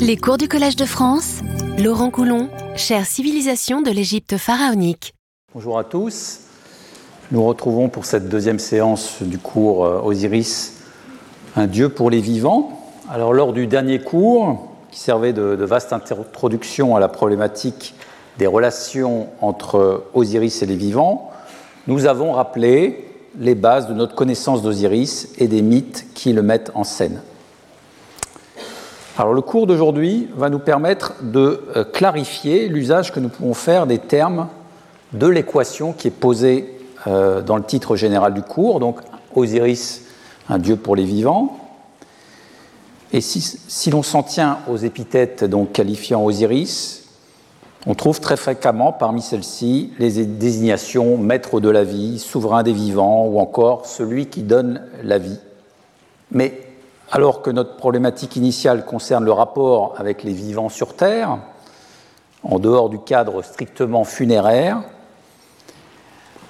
Les cours du Collège de France, Laurent Coulon, chère civilisation de l'Égypte pharaonique. Bonjour à tous. Nous retrouvons pour cette deuxième séance du cours euh, Osiris, un dieu pour les vivants. Alors, lors du dernier cours, qui servait de, de vaste introduction à la problématique des relations entre Osiris et les vivants, nous avons rappelé les bases de notre connaissance d'Osiris et des mythes qui le mettent en scène. Alors le cours d'aujourd'hui va nous permettre de euh, clarifier l'usage que nous pouvons faire des termes de l'équation qui est posée euh, dans le titre général du cours, donc Osiris, un dieu pour les vivants. Et si, si l'on s'en tient aux épithètes donc qualifiant Osiris, on trouve très fréquemment parmi celles-ci les désignations maître de la vie, souverain des vivants ou encore celui qui donne la vie. Mais alors que notre problématique initiale concerne le rapport avec les vivants sur Terre, en dehors du cadre strictement funéraire,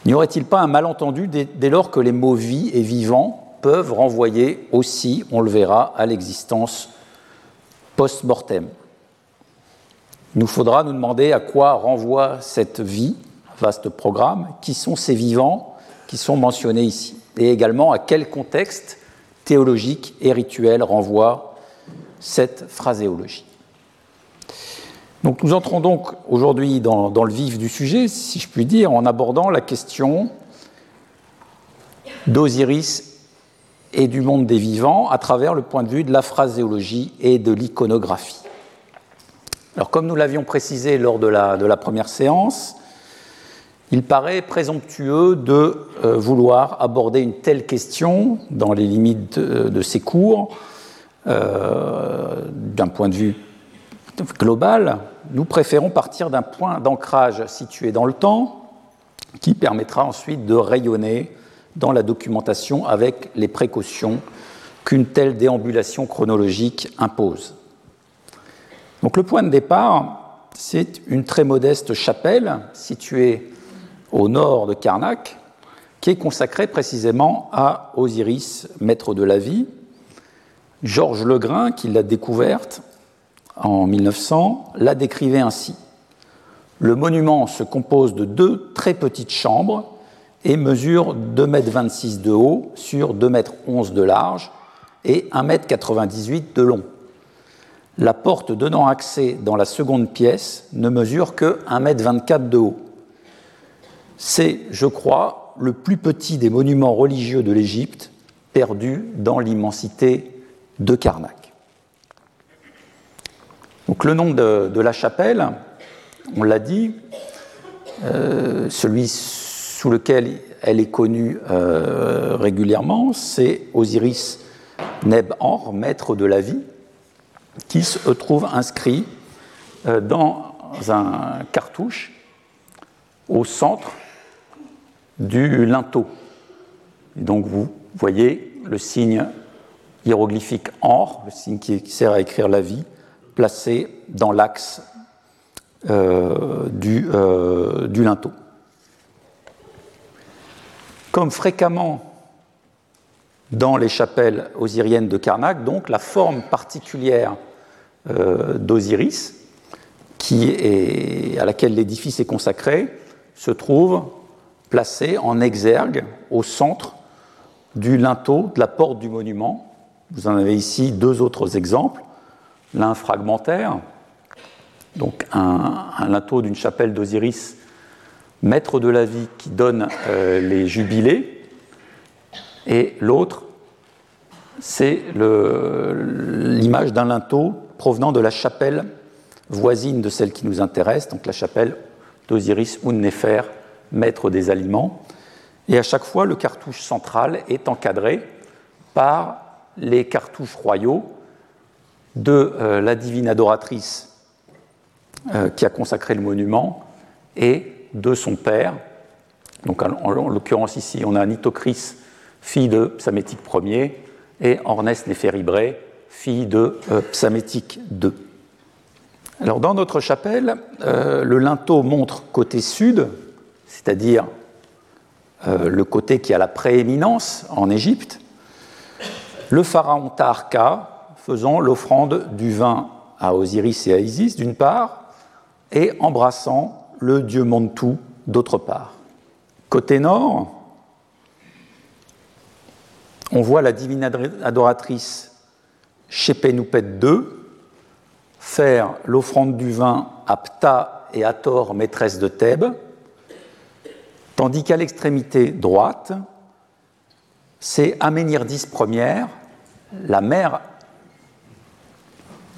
n'y aurait-il pas un malentendu dès, lors que les mots vie et vivant peuvent renvoyer aussi, on le verra, à l'existence post-mortem? Il nous faudra nous demander à quoi renvoie cette vie, vaste programme, qui sont ces vivants qui sont mentionnés ici, et également à quel contexte théologique et rituel renvoie cette phraséologie. Donc nous entrons donc aujourd'hui dans, le vif du sujet, si je puis dire, en abordant la question d'Osiris et du monde des vivants à travers le point de vue de la phraséologie et de l'iconographie. Alors, comme nous l'avions précisé lors de la, première séance, il paraît présomptueux de euh, vouloir aborder une telle question dans les limites de, ces cours euh, d'un point de vue global. Nous préférons partir d'un point d'ancrage situé dans le temps qui permettra ensuite de rayonner dans la documentation avec les précautions qu'une telle déambulation chronologique impose. Donc le point de départ, c'est une très modeste chapelle située au nord de Karnak, qui est consacrée précisément à Osiris, maître de la vie. Georges Legrain, qui l'a découverte en 1900, la décrivait ainsi. Le monument se compose de deux très petites chambres et mesure 2,26 m de haut sur 2,11 m de large et 1,98 m de long la porte donnant accès dans la seconde pièce ne mesure que 1,24 m de haut. C'est, je crois, le plus petit des monuments religieux de l'Égypte, perdu dans l'immensité de Karnak. Donc le nom de, la chapelle, on l'a dit, euh, celui sous lequel elle est connue euh, régulièrement, c'est Osiris Neb-Anr, maître de la vie, qui se trouve inscrit euh, dans un cartouche au centre du linteau. donc vous voyez le signe hiéroglyphique or, le signe qui sert à écrire la vie, placé dans l'axe euh, du, euh, du linteau. Comme fréquemment dans les chapelles osiriennes de Karnak, donc la forme particulière euh, d'Osiris, à laquelle l'édifice est consacré, se trouve placée en exergue au centre du linteau de la porte du monument. Vous en avez ici deux autres exemples. L'un fragmentaire, donc un, linteau d'une chapelle d'Osiris, maître de la vie qui donne euh, les jubilés, et l'autre, c'est l'image d'un linteau provenant de la chapelle voisine de celle qui nous intéresse, donc la chapelle d'Osiris Unnefer, maître des aliments. Et à chaque fois, le cartouche central est encadré par les cartouches royaux de euh, la divine adoratrice euh, qui a consacré le monument et de son père. Donc en, en l'occurrence ici, on a Nitocris fille de Psamétique Ier, et Ornès Néphéribré, fille de euh, Psamétique II. Alors, dans notre chapelle, euh, le linteau montre côté sud, c'est-à-dire euh, le côté qui a la prééminence en Égypte, le pharaon Taharka faisant l'offrande du vin à Osiris et à Isis d'une part, et embrassant le dieu Montu d'autre part. Côté nord, on voit la divine adoratrice Shepenupet II faire l'offrande du vin à Ptah et à Thor, maîtresse de Thèbes, tandis qu'à l'extrémité droite, c'est Aménirdis Ier, la mère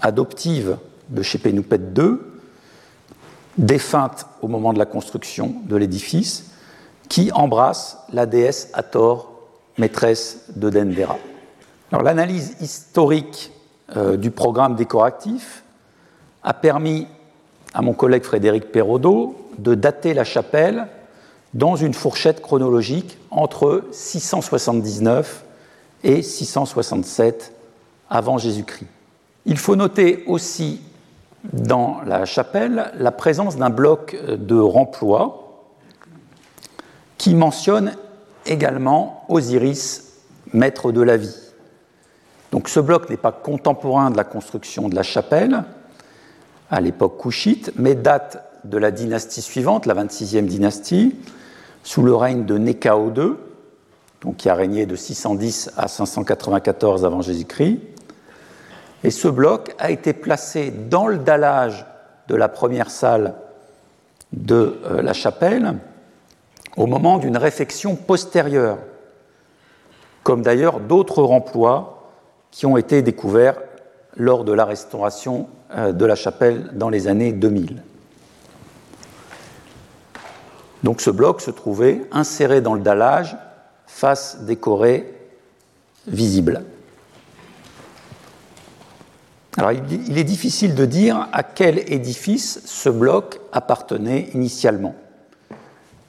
adoptive de Shepenupet II, défunte au moment de la construction de l'édifice, qui embrasse la déesse Hathor, maîtresse de Dendera. L'analyse historique euh, du programme décoratif a permis à mon collègue Frédéric Perraudot de dater la chapelle dans une fourchette chronologique entre 679 et 667 avant Jésus-Christ. Il faut noter aussi dans la chapelle la présence d'un bloc de remploi qui mentionne également Osiris, maître de la vie. Donc ce bloc n'est pas contemporain de la construction de la chapelle à l'époque couchite, mais date de la dynastie suivante, la 26e dynastie, sous le règne de Néchao II, donc qui a régné de 610 à 594 avant Jésus-Christ. Et ce bloc a été placé dans le dallage de la première salle de euh, la chapelle au moment d'une réfection postérieure, comme d'ailleurs d'autres remplois qui ont été découverts lors de la restauration euh, de la chapelle dans les années 2000. Donc ce bloc se trouvait inséré dans le dallage, face décorée visible. Alors, il est difficile de dire à quel édifice ce bloc appartenait initialement.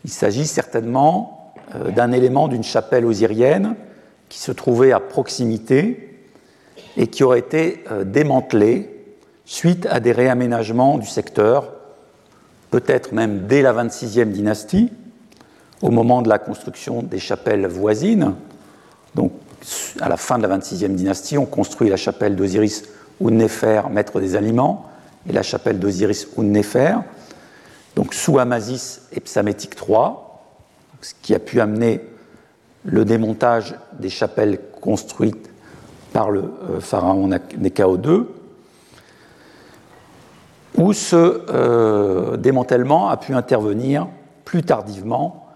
Il s'agit certainement euh, d'un élément d'une chapelle osirienne qui se trouvait à proximité et qui aurait été euh, démantelé suite à des réaménagements du secteur, peut-être même dès la 26e dynastie, au moment de la construction des chapelles voisines. Donc, à la fin de la 26e dynastie, on construit la chapelle d'Osiris Unnefer, maître des aliments, et la chapelle d'Osiris Unnefer, donc sous Amasis et Psamétique III, ce qui a pu amener le démontage des chapelles construites par le euh, pharaon Nekao II, où ce euh, démantèlement a pu intervenir plus tardivement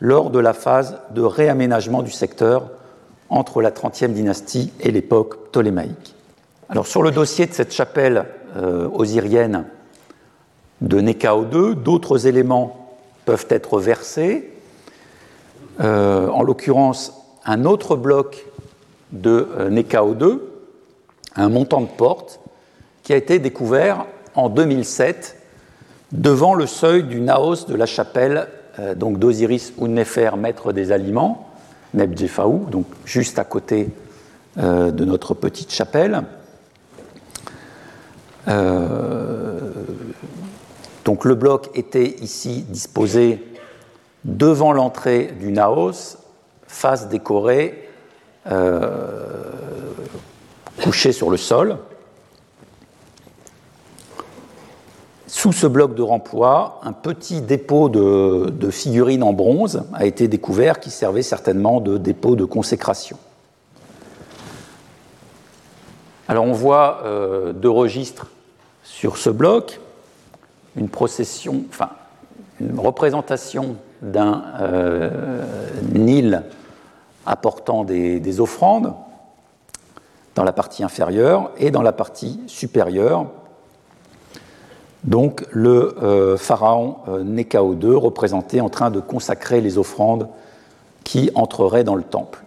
lors de la phase de réaménagement du secteur entre la 30e dynastie et l'époque ptolémaïque. Alors sur le dossier de cette chapelle euh, osirienne de Nekao II, d'autres éléments peuvent être versés. Euh, en l'occurrence, un autre bloc de Nekao II, un montant de porte, qui a été découvert en 2007 devant le seuil du naos de la chapelle donc d'Osiris Unnefer, maître des aliments, Nebjefaou, donc juste à côté de notre petite chapelle. Euh, donc le bloc était ici disposé devant l'entrée du naos, face décorée, euh, couché sur le sol. Sous ce bloc de remploi, un petit dépôt de, figurines en bronze a été découvert qui servait certainement de dépôt de consécration. Alors on voit euh, deux registres sur ce bloc une procession, enfin, une représentation d'un euh, Nil apportant des, offrandes dans la partie inférieure et dans la partie supérieure. Donc le euh, pharaon euh, II représenté en train de consacrer les offrandes qui entreraient dans le temple.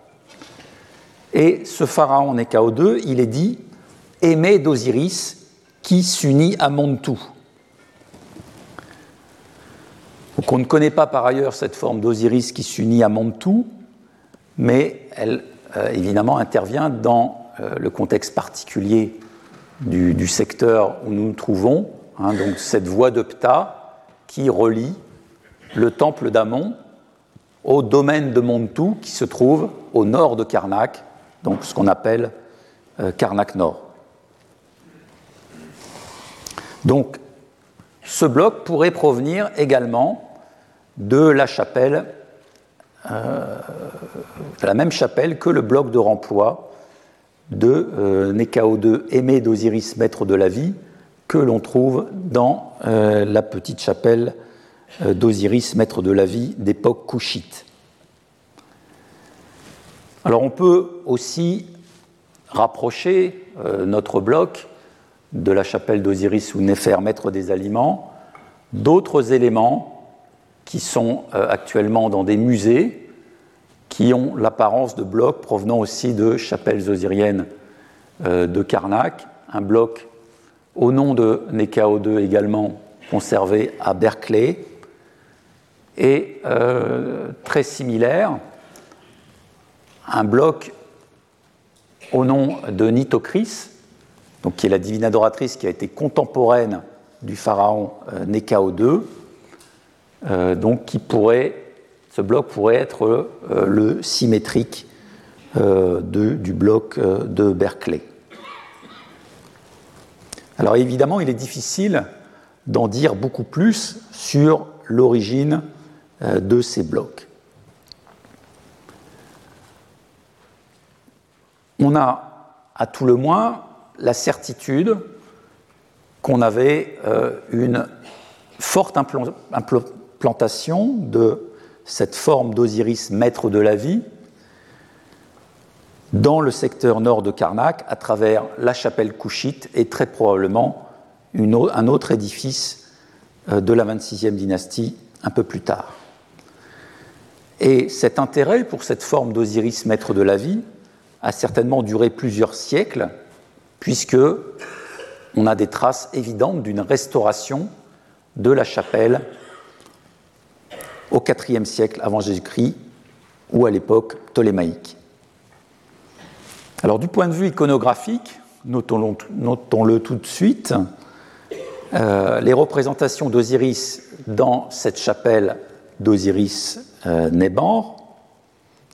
Et ce pharaon Nekao II, il est dit aimé d'Osiris qui s'unit à Montu. Donc on ne connaît pas par ailleurs cette forme d'Osiris qui s'unit à Montu, mais elle euh, évidemment intervient dans euh, le contexte particulier du, secteur où nous nous trouvons, hein, donc cette voie de Ptah qui relie le temple d'Amon au domaine de Montu qui se trouve au nord de Karnak, donc ce qu'on appelle euh, Karnak Nord. Donc, ce bloc pourrait provenir également de la chapelle, euh, la même chapelle que le bloc de remploi de euh, Nekao2 aimé d'Osiris, maître de la vie, que l'on trouve dans euh, la petite chapelle euh, d'Osiris, maître de la vie d'époque couchite. Alors on peut aussi rapprocher euh, notre bloc de la chapelle d'Osiris ou Néfer, maître des aliments, d'autres éléments qui sont actuellement dans des musées, qui ont l'apparence de blocs provenant aussi de chapelles osiriennes de Karnak, un bloc au nom de NKO2 également conservé à Berkeley, et euh, très similaire, un bloc au nom de Nitocris, donc qui est la divine adoratrice qui a été contemporaine du pharaon euh, Nekao euh, donc qui pourrait, ce bloc pourrait être le symétrique du bloc de Berkeley. Alors évidemment, il est difficile d'en dire beaucoup plus sur l'origine euh, de ces blocs. On a à tout le moins la certitude qu'on avait euh, une forte implantation de cette forme d'Osiris maître de la vie dans le secteur nord de Karnak à travers la chapelle couchite et très probablement un autre édifice euh, de la 26e dynastie un peu plus tard. Et cet intérêt pour cette forme d'Osiris maître de la vie a certainement duré plusieurs siècles, puisque on a des traces évidentes d'une restauration de la chapelle au IVe siècle avant Jésus-Christ ou à l'époque ptolémaïque. Alors du point de vue iconographique, notons-le, tout de suite, euh, les représentations d'Osiris dans cette chapelle d'Osiris euh,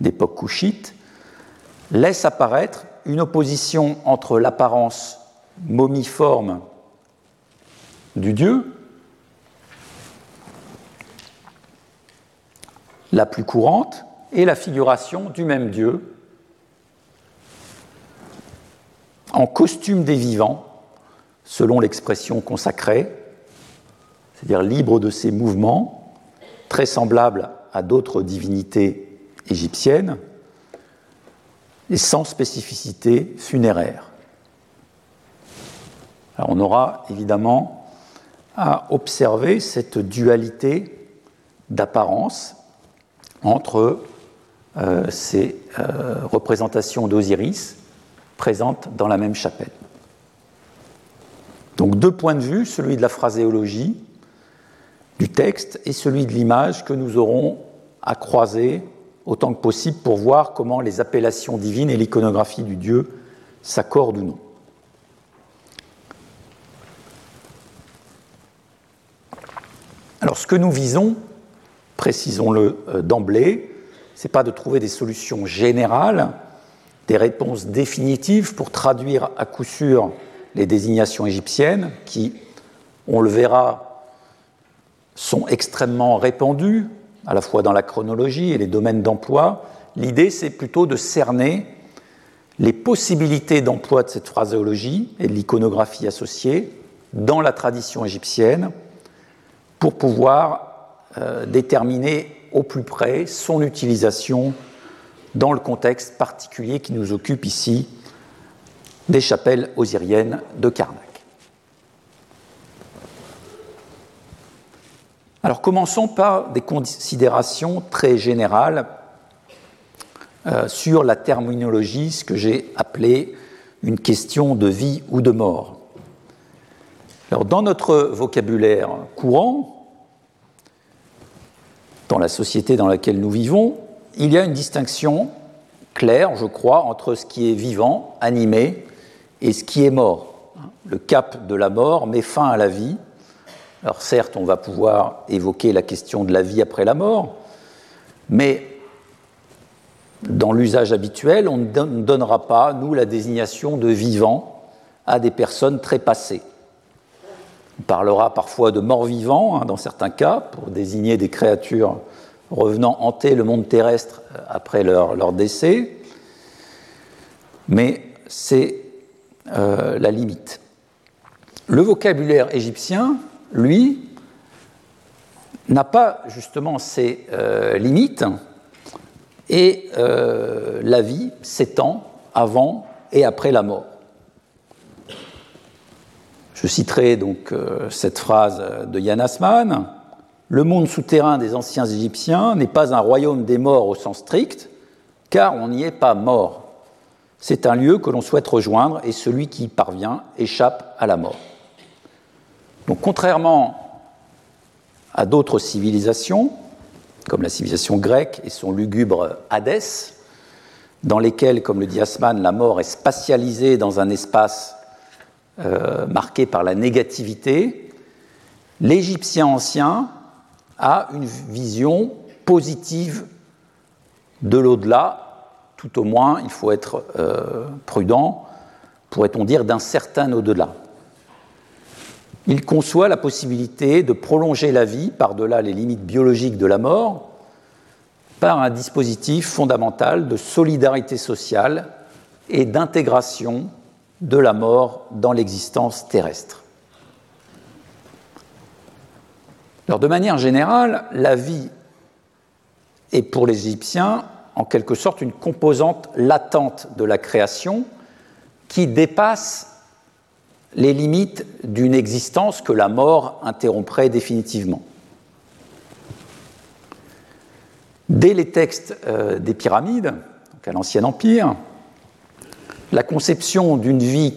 d'époque couchite, laissent apparaître une opposition entre l'apparence momiforme du dieu, la plus courante, et la figuration du même dieu en costume des vivants, selon l'expression consacrée, c'est-à-dire libre de ses mouvements, très semblable à d'autres divinités égyptiennes, et sans spécificité funéraire. on aura évidemment à observer cette dualité d'apparence entre euh, ces euh, représentations d'Osiris présentes dans la même chapelle. Donc deux points de vue, celui de la phraséologie du texte et celui de l'image que nous aurons à croiser autant que possible pour voir comment les appellations divines et l'iconographie du Dieu s'accordent ou non. Alors ce que nous visons, précisons-le euh, d'emblée, ce n'est pas de trouver des solutions générales des réponses définitives pour traduire à coup sûr les désignations égyptiennes qui, on le verra, sont extrêmement répandues, à la fois dans la chronologie et les domaines d'emploi. L'idée, c'est plutôt de cerner les possibilités d'emploi de cette phraséologie et de l'iconographie associée dans la tradition égyptienne pour pouvoir euh, déterminer au plus près son utilisation dans le contexte particulier qui nous occupe ici des chapelles osiriennes de Karnak. Alors commençons par des considérations très générales euh, sur la terminologie, ce que j'ai appelé une question de vie ou de mort. Alors dans notre vocabulaire courant, dans la société dans laquelle nous vivons, il y a une distinction claire, je crois, entre ce qui est vivant, animé, et ce qui est mort. Le cap de la mort met fin à la vie. Alors certes, on va pouvoir évoquer la question de la vie après la mort, mais dans l'usage habituel, on ne donnera pas, nous, la désignation de vivant à des personnes très passées. On parlera parfois de morts-vivants hein, dans certains cas pour désigner des créatures revenant hanter le monde terrestre euh, après leur, décès. Mais c'est euh, la limite. Le vocabulaire égyptien, lui, n'a pas justement ces euh, limites et la vie s'étend avant et après la mort. Je citerai donc euh, cette phrase de Yann Asman. Le monde souterrain des anciens Égyptiens n'est pas un royaume des morts au sens strict, car on n'y est pas mort. C'est un lieu que l'on souhaite rejoindre et celui qui y parvient échappe à la mort. Donc contrairement à d'autres civilisations, comme la civilisation grecque et son lugubre Hadès, dans lesquelles, comme le dit Asman, la mort est spatialisée dans un espace euh, marqué par la négativité, l'Égyptien ancien a une vision positive de l'au-delà, tout au moins, il faut être euh, prudent, pourrait-on dire, d'un certain au-delà. Il conçoit la possibilité de prolonger la vie par-delà les limites biologiques de la mort par un dispositif fondamental de solidarité sociale et d'intégration de la mort dans l'existence terrestre. De manière générale, la vie est pour les Égyptiens en quelque sorte une composante latente de la création qui dépasse les limites d'une existence que la mort interromprait définitivement. Dès les textes euh, des pyramides, donc à l'Ancien Empire, la conception d'une vie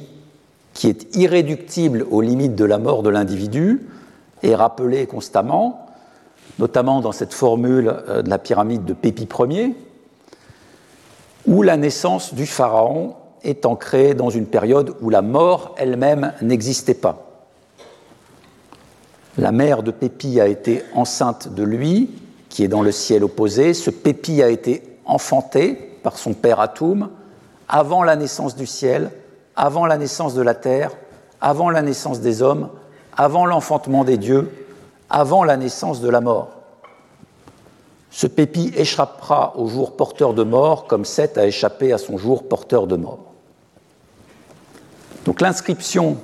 qui est irréductible aux limites de la mort de l'individu est rappelée constamment, notamment dans cette formule euh, de la pyramide de Pépi Ier, où la naissance du pharaon est ancrée dans une période où la mort elle-même n'existait pas. La mère de Pépi a été enceinte de lui, qui est dans le ciel opposé. Ce Pépi a été enfanté par son père Atoum, avant la naissance du ciel, avant la naissance de la terre, avant la naissance des hommes, avant l'enfantement des dieux, avant la naissance de la mort. Ce pépi échappera au jour porteur de mort comme Seth a échappé à son jour porteur de mort. Donc l'inscription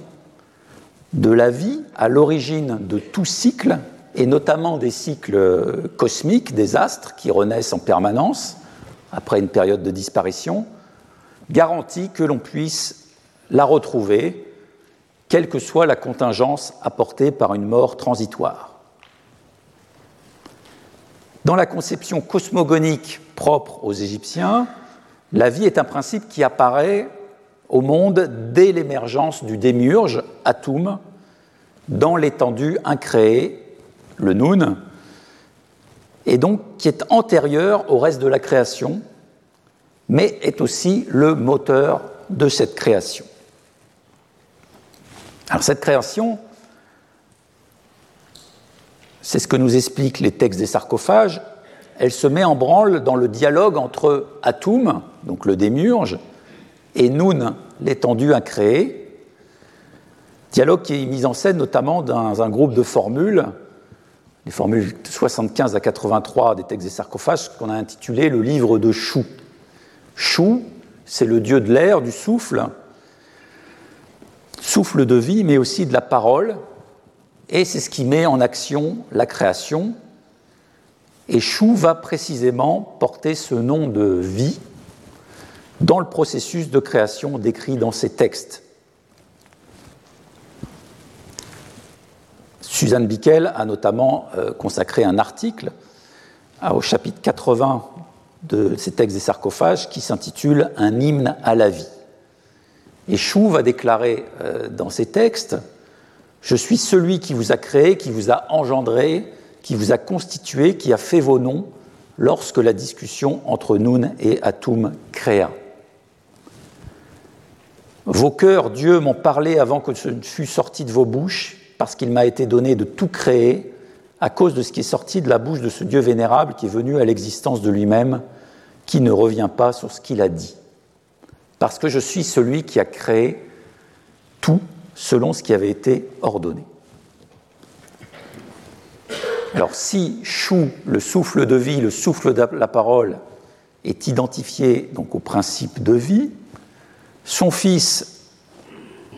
de la vie à l'origine de tout cycle, et notamment des cycles cosmiques, des astres qui renaissent en permanence après une période de disparition, garantit que l'on puisse la retrouver, quelle que soit la contingence apportée par une mort transitoire. Dans la conception cosmogonique propre aux Égyptiens, la vie est un principe qui apparaît au monde dès l'émergence du démiurge, Atum, dans l'étendue incréée, le Noun, et donc qui est antérieur au reste de la création, mais est aussi le moteur de cette création. Alors cette création, c'est ce que nous expliquent les textes des sarcophages, elle se met en branle dans le dialogue entre Atum, donc le démiurge, et Nun, l'étendue incréée, dialogue qui est mis en scène notamment dans un groupe de formules, les formules 75 à 83 des textes des sarcophages, qu'on a intitulé le livre de Chou. Chou, c'est le dieu de l'air, du souffle, souffle de vie, mais aussi de la parole, et c'est ce qui met en action la création. Et Chou va précisément porter ce nom de vie dans le processus de création décrit dans ces textes. Suzanne Bickel a notamment euh, consacré un article au chapitre 80 de ces textes des sarcophages qui s'intitule Un hymne à la vie. Et Chou va déclarer euh, dans ces textes Je suis celui qui vous a créé, qui vous a engendré, qui vous a constitué, qui a fait vos noms lorsque la discussion entre Noun et Atum créa. Vos cœurs, Dieu, m'ont parlé avant que ce ne fût sorti de vos bouches, parce qu'il m'a été donné de tout créer, à cause de ce qui est sorti de la bouche de ce Dieu vénérable qui est venu à l'existence de lui-même qui ne revient pas sur ce qu'il a dit. Parce que je suis celui qui a créé tout selon ce qui avait été ordonné. Alors si Chou, le souffle de vie, le souffle de la parole, est identifié donc au principe de vie, son fils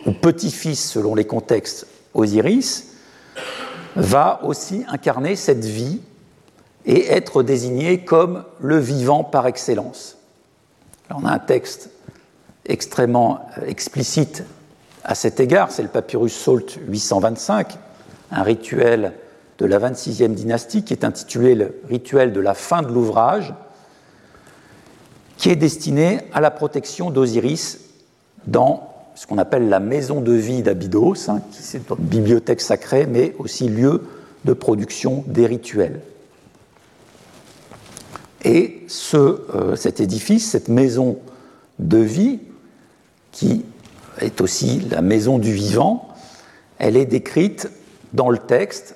ou petit-fils, selon les contextes, Osiris, va aussi incarner cette vie et être désigné comme le vivant par excellence. on a un texte extrêmement euh, explicite à cet égard, c'est le papyrus Salt 825, un rituel de la 26e dynastie qui est intitulé le rituel de la fin de l'ouvrage, qui est destiné à la protection d'Osiris dans ce qu'on appelle la maison de vie d'Abydos, hein, qui est une bibliothèque sacrée, mais aussi lieu de production des rituels. Et euh, cet édifice, cette maison de vie, qui est aussi la maison du vivant, elle est décrite dans le texte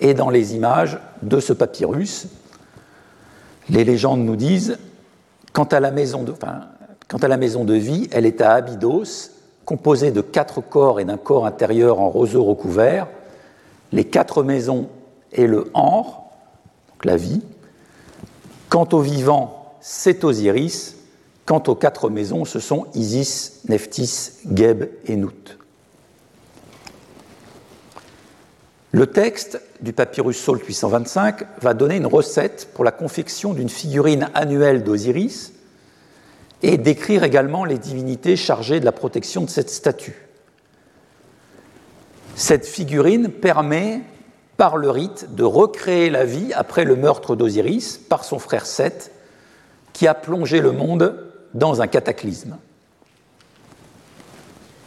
et dans les images de ce papyrus. Les légendes nous disent, quant à la maison de, vie, elle est à Abydos, composée de quatre corps et d'un corps intérieur en roseau recouvert. Les quatre maisons et le Anre, donc la vie. Quant aux vivants, c'est Osiris. Quant aux quatre maisons, ce sont Isis, Nephthys, Geb et Nout. Le texte du papyrus Saul 825 va donner une recette pour la confection d'une figurine annuelle d'Osiris et décrire également les divinités chargées de la protection de cette statue. Cette figurine permet, par le rite, de recréer la vie après le meurtre d'Osiris par son frère Seth, qui a plongé le monde dans un cataclysme.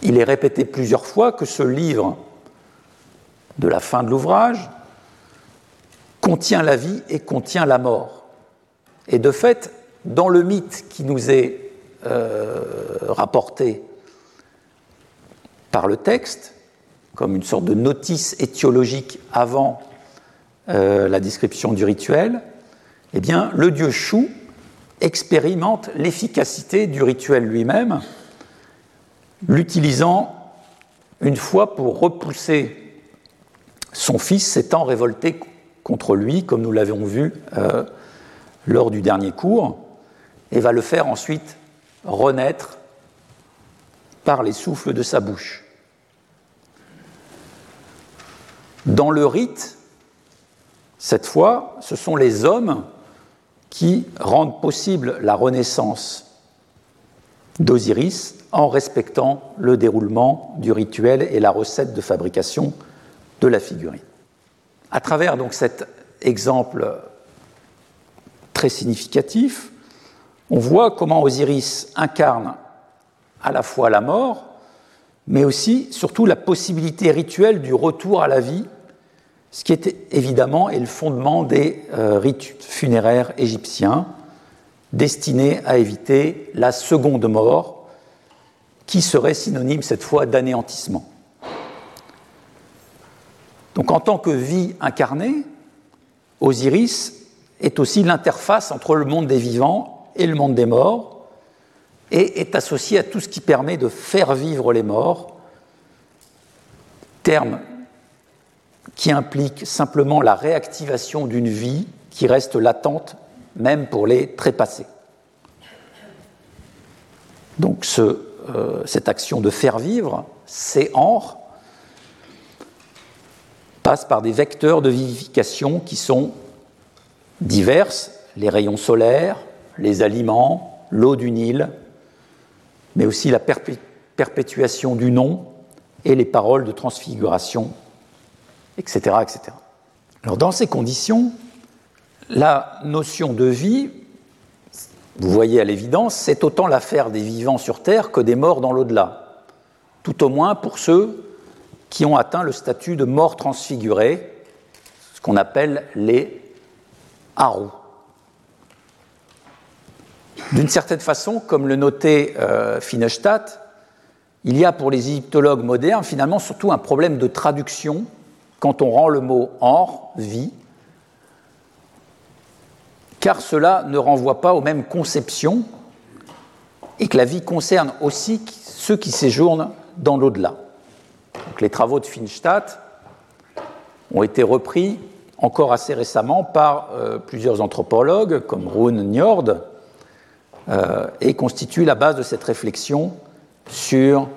Il est répété plusieurs fois que ce livre de la fin de l'ouvrage contient la vie et contient la mort. Et de fait, dans le mythe qui nous est euh, rapporté par le texte, comme une sorte de notice étiologique avant euh, la description du rituel, eh bien, le dieu Chou expérimente l'efficacité du rituel lui-même, l'utilisant une fois pour repousser son fils s'étant révolté contre lui, comme nous l'avions vu euh, lors du dernier cours, et va le faire ensuite renaître par les souffles de sa bouche. Dans le rite, cette fois, ce sont les hommes qui rendent possible la renaissance d'Osiris en respectant le déroulement du rituel et la recette de fabrication de la figurine. À travers donc cet exemple très significatif, on voit comment Osiris incarne à la fois la mort, mais aussi, surtout, la possibilité rituelle du retour à la vie, ce qui est évidemment le fondement des euh, rites funéraires égyptiens, destinés à éviter la seconde mort, qui serait synonyme cette fois d'anéantissement. Donc en tant que vie incarnée, Osiris est aussi l'interface entre le monde des vivants et le monde des morts, et est associé à tout ce qui permet de faire vivre les morts, terme qui implique simplement la réactivation d'une vie qui reste latente même pour les trépassés. Donc euh, cette action de faire vivre, c'est or, passe par des vecteurs de vivification qui sont diverses, les rayons solaires, les aliments, l'eau du Nil, mais aussi la perpétuation du nom et les paroles de transfiguration, etc. Alors dans ces conditions, la notion de vie, vous voyez à l'évidence, c'est autant l'affaire des vivants sur Terre que des morts dans l'au-delà, tout au moins pour ceux qui ont atteint le statut de mort transfiguré, ce qu'on appelle les harous. D'une certaine façon, comme le notait euh, il y a pour les égyptologues modernes finalement surtout un problème de traduction quand on rend le mot or, vie, car cela ne renvoie pas aux mêmes conceptions et que la vie concerne aussi ceux qui séjournent dans l'au-delà. les travaux de Finstadt ont été repris encore assez récemment par euh, plusieurs anthropologues comme Rune Njord euh, et constitue la base de cette réflexion sur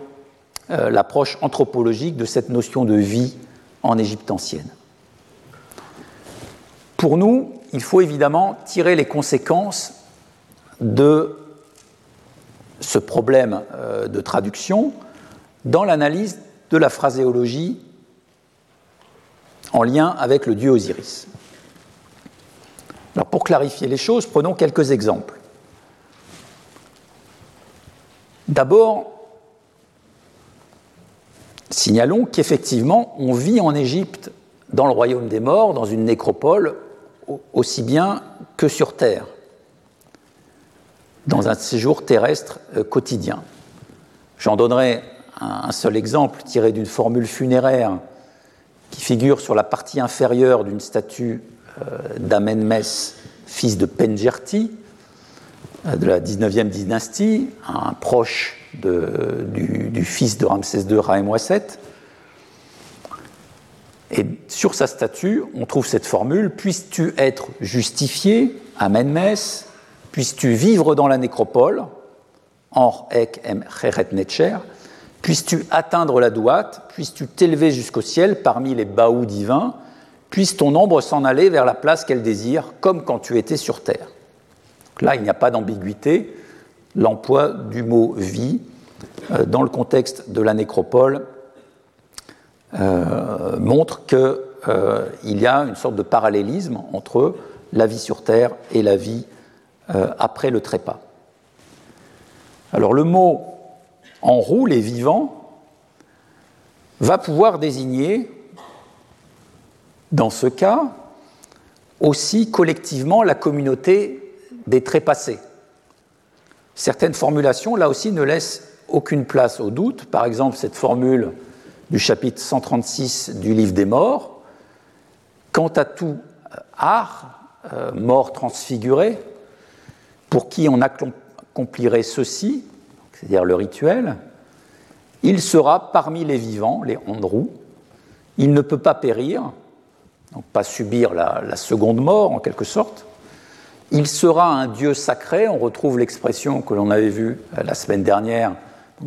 euh, l'approche anthropologique de cette notion de vie en Égypte ancienne. Pour nous, il faut évidemment tirer les conséquences de ce problème de traduction dans l'analyse de la phraséologie en lien avec le dieu Osiris. Pour clarifier les choses, prenons quelques exemples. D'abord, signalons qu'effectivement, on vit en Égypte, dans le royaume des morts, dans une nécropole, aussi bien que sur Terre, dans un séjour terrestre euh, quotidien. J'en donnerai un seul exemple tiré d'une formule funéraire qui figure sur la partie inférieure d'une statue euh, d'Amenmes, fils de Penjerti, euh, de la 19e dynastie, un proche du, fils de Ramsès II, Raemwasset. Et sur sa statue, on trouve cette formule Puisses-tu être justifié, Amenmes, puisses-tu vivre dans la nécropole, Or ek em netcher, Puisses-tu atteindre la douate, puisses-tu t'élever jusqu'au ciel parmi les baous divins, puisse ton ombre s'en aller vers la place qu'elle désire, comme quand tu étais sur terre. là, il n'y a pas d'ambiguïté. L'emploi du mot vie euh, dans le contexte de la nécropole euh, montre qu'il euh, y a une sorte de parallélisme entre la vie sur terre et la vie après le trépas. Alors le mot en roue, les vivants, va pouvoir désigner, dans ce cas, aussi collectivement la communauté des trépassés. Certaines formulations, là aussi, ne laissent aucune place au doute. Par exemple, cette formule du chapitre 136 du livre des morts, quant à tout art, euh, mort transfiguré, pour qui on accomplirait ceci, c'est-à-dire le rituel, il sera parmi les vivants, les Androus, il ne peut pas périr, donc pas subir la, seconde mort en quelque sorte, il sera un dieu sacré, on retrouve l'expression que l'on avait vue euh, la semaine dernière,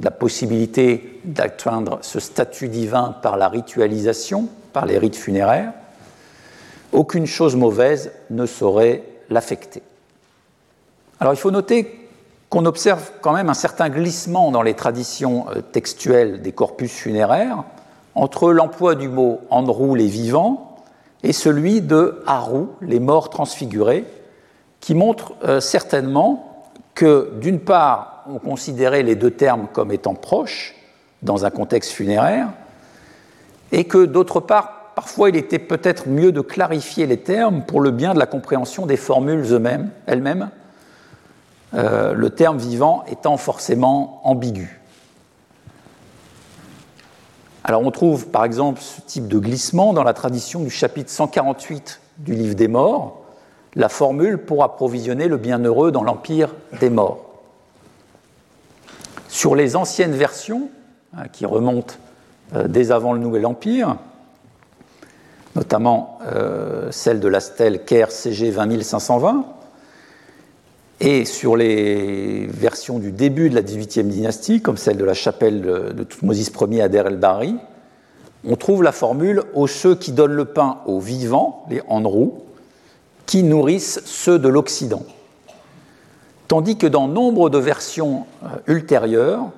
la possibilité d'atteindre ce statut divin par la ritualisation, par les rites funéraires, aucune chose mauvaise ne saurait l'affecter. Alors il faut noter qu'on observe quand même un certain glissement dans les traditions euh, textuelles des corpus funéraires entre l'emploi du mot Androu, les vivants, et celui de Haru, les morts transfigurés, qui montre euh, certainement que, d'une part, on considérait les deux termes comme étant proches dans un contexte funéraire, et que, d'autre part, parfois il était peut-être mieux de clarifier les termes pour le bien de la compréhension des formules elles-mêmes, euh, le terme vivant étant forcément ambigu. Alors on trouve par exemple ce type de glissement dans la tradition du chapitre 148 du livre des morts, la formule pour approvisionner le bienheureux dans l'empire des morts. Sur les anciennes versions, hein, qui remontent euh, dès avant le Nouvel Empire, notamment euh, celle de la stèle Caire CG 20520, et sur les versions du début de la XVIIIe dynastie, comme celle de la chapelle de Toutmosis Ier à Der el-Bari, on trouve la formule aux ceux qui donnent le pain aux vivants, les Androus, qui nourrissent ceux de l'Occident. Tandis que dans nombre de versions euh, ultérieures,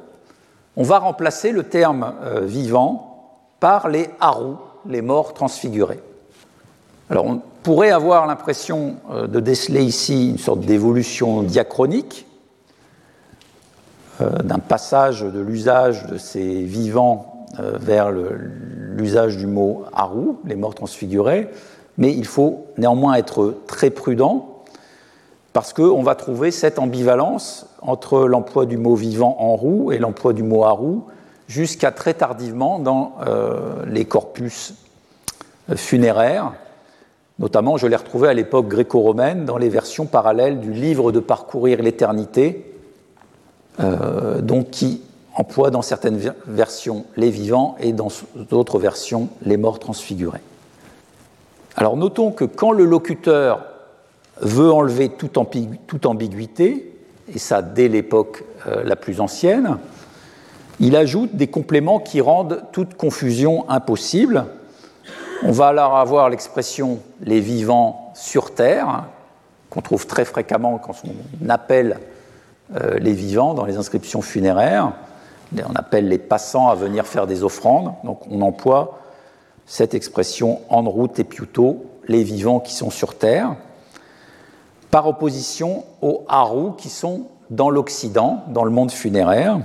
on va remplacer le terme euh, vivant par les Harous, les morts transfigurés. Alors on pourrait avoir l'impression euh, de déceler ici une sorte d'évolution diachronique, d'un passage de l'usage de ces vivants vers l'usage du mot haru, les morts transfigurés, mais il faut néanmoins être très prudent parce qu'on va trouver cette ambivalence entre l'emploi du mot vivant en roue et l'emploi du mot haru jusqu'à très tardivement dans les corpus funéraires Notamment, je l'ai retrouvé à l'époque gréco-romaine dans les versions parallèles du livre de Parcourir l'éternité, euh, qui emploie dans certaines versions les vivants et dans d'autres versions les morts transfigurés. Alors notons que quand le locuteur veut enlever toute, ambiguïté, et ça dès l'époque euh, la plus ancienne, il ajoute des compléments qui rendent toute confusion impossible. On va alors avoir l'expression les vivants sur Terre, qu'on trouve très fréquemment quand on appelle euh, les vivants dans les inscriptions funéraires. On appelle les passants à venir faire des offrandes. Donc on emploie cette expression en route et piuto, les vivants qui sont sur Terre, par opposition aux haru qui sont dans l'Occident, dans le monde funéraire.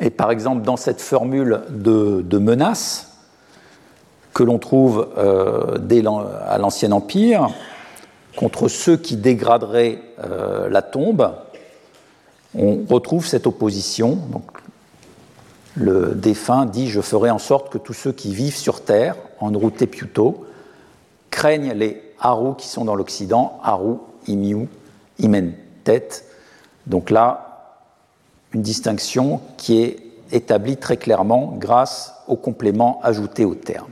Et par exemple, dans cette formule de, menace que l'on trouve euh, à l'Ancien Empire, contre ceux qui dégraderaient euh, la tombe, on retrouve cette opposition. Le défunt dit Je ferai en sorte que tous ceux qui vivent sur terre, en route piuto, craignent les Haru qui sont dans l'Occident, Haru, Imiu, Imentet. Donc là, une distinction qui est établie très clairement grâce au complément ajouté au terme.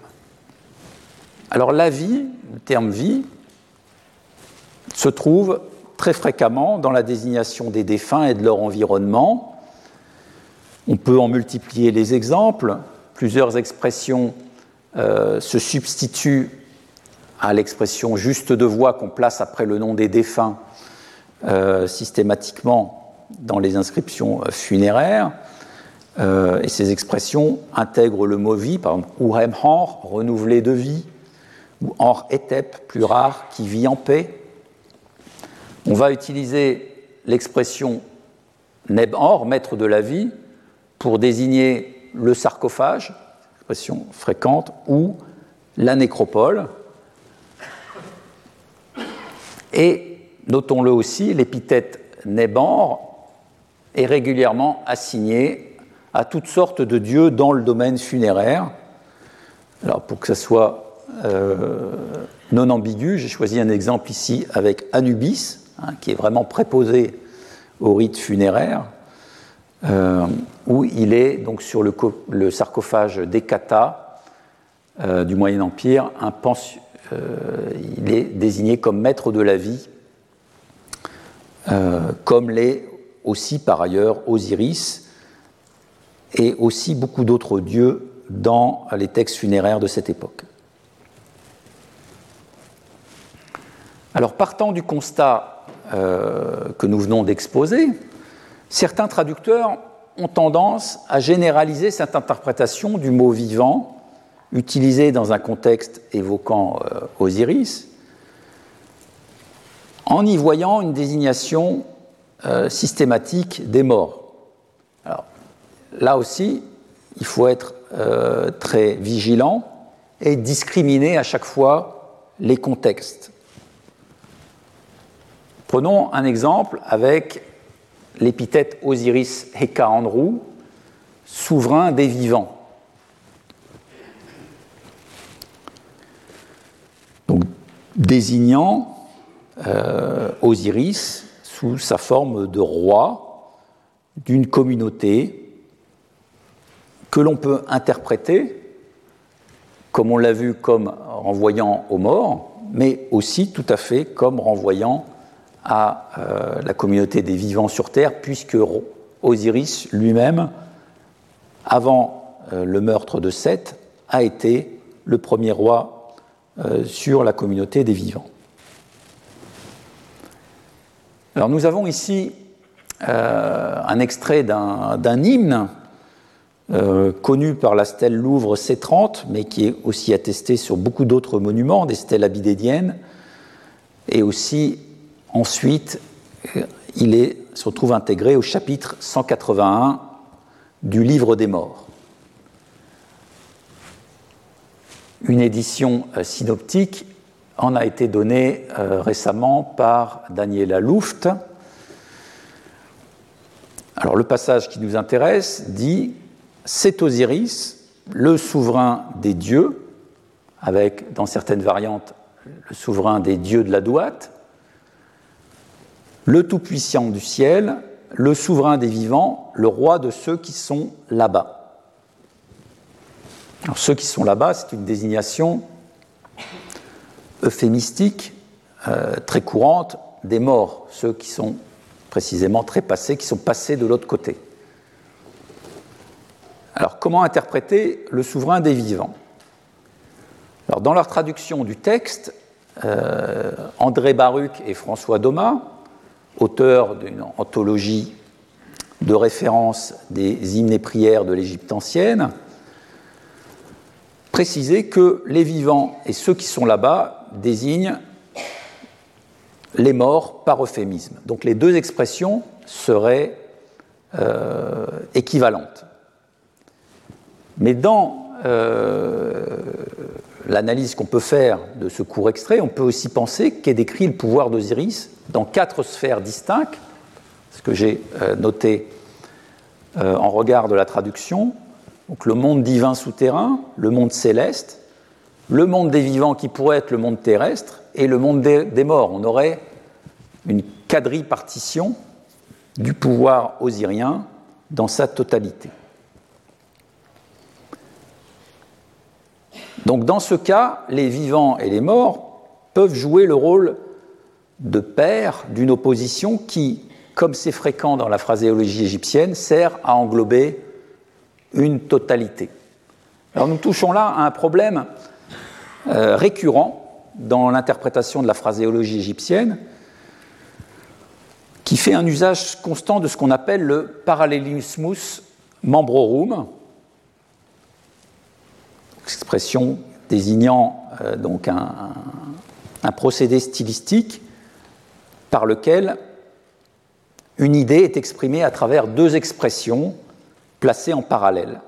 Alors la vie, le terme vie, se trouve très fréquemment dans la désignation des défunts et de leur environnement. On peut en multiplier les exemples. Plusieurs expressions euh, se substituent à l'expression juste de voix qu'on place après le nom des défunts euh, systématiquement dans les inscriptions euh, funéraires. et ces expressions intègrent le mot vie, par exemple, urem renouvelé de vie, ou hor etep, plus rare, qui vit en paix. On va utiliser l'expression Neb-Or, maître de la vie, pour désigner le sarcophage, expression fréquente, ou la nécropole. Et notons-le aussi, l'épithète Nebor est régulièrement assignée à toutes sortes de dieux dans le domaine funéraire. Alors pour que ce soit euh, non ambigu, j'ai choisi un exemple ici avec Anubis, Hein, qui est vraiment préposé au rite funéraire, euh, où il est donc sur le, sarcophage d'Ekata euh, du Moyen Empire, euh, il est désigné comme maître de la vie, comme l'est aussi par ailleurs Osiris et aussi beaucoup d'autres dieux dans les textes funéraires de cette époque. Alors partant du constat que nous venons d'exposer, certains traducteurs ont tendance à généraliser cette interprétation du mot vivant utilisé dans un contexte évoquant euh, Osiris en y voyant une désignation euh, systématique des morts. Là aussi, il faut être très vigilant et discriminer à chaque fois les contextes. Prenons un exemple avec l'épithète Osiris Heka Andrew, souverain des vivants. Donc, désignant euh, Osiris sous sa forme de roi d'une communauté que l'on peut interpréter, comme on l'a vu, comme renvoyant aux morts, mais aussi tout à fait comme renvoyant à euh, la communauté des vivants sur Terre, puisque Osiris lui-même, avant euh, le meurtre de Seth, a été le premier roi euh, sur la communauté des vivants. Alors nous avons ici un extrait d'un hymne connu par la stèle Louvre C30, mais qui est aussi attesté sur beaucoup d'autres monuments, des stèles abydédiennes, et aussi Ensuite, il se retrouve intégré au chapitre 181 du Livre des Morts. Une édition euh, synoptique en a été donnée euh, récemment par Daniela Luft. Alors le passage qui nous intéresse dit C'est Osiris, le souverain des dieux, avec dans certaines variantes le souverain des dieux de la droite, le Tout-Puissant du ciel, le souverain des vivants, le roi de ceux qui sont là-bas. ceux qui sont là-bas, c'est une désignation euphémistique très courante des morts, ceux qui sont précisément trépassés, qui sont passés de l'autre côté. Alors comment interpréter le souverain des vivants? Alors, Dans leur traduction du texte, euh, André Baruch et François Doma, auteurs d'une anthologie de référence des hymnes et prières de l'Égypte ancienne, précisaient que les vivants et ceux qui sont là-bas désignent les morts par euphémisme. Donc les deux expressions seraient euh, équivalentes. Mais dans euh, l'analyse qu'on peut faire de ce court extrait, on peut aussi penser qu'est décrit le pouvoir d'Osiris dans quatre sphères distinctes, ce que j'ai euh, noté euh, en regard de la traduction. Le monde divin souterrain, le monde céleste, le monde des vivants qui pourrait être le monde terrestre et le monde des morts. On aurait une quadripartition du pouvoir osirien dans sa totalité. Donc dans ce cas, les vivants et les morts peuvent jouer le rôle de père d'une opposition qui, comme c'est fréquent dans la phraséologie égyptienne, sert à englober une totalité. Alors nous touchons là à un problème euh, récurrent dans l'interprétation de la phraséologie égyptienne, qui fait un usage constant de ce qu'on appelle le parallelismus membrorum, expression désignant euh, donc un, procédé stylistique par lequel une idée est exprimée à travers deux expressions placées en parallèle.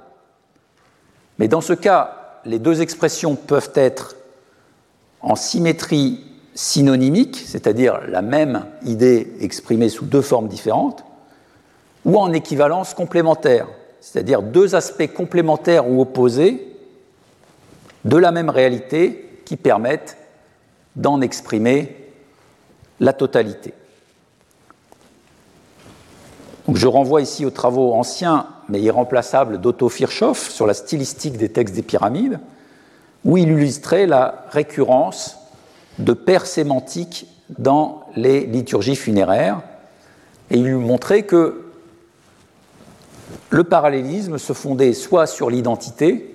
Mais dans ce cas, les deux expressions peuvent être en symétrie synonymique, c'est-à-dire la même idée exprimée sous deux formes différentes, ou en équivalence complémentaire, c'est-à-dire deux aspects complémentaires ou opposés de la même réalité qui permettent d'en exprimer la totalité. Donc je renvoie ici aux travaux anciens mais irremplaçables d'Otto Virchow sur la stylistique des textes des pyramides, où il illustrait la récurrence de paires sémantiques dans les liturgies funéraires, et il lui montrait que le parallélisme se fondait soit sur l'identité,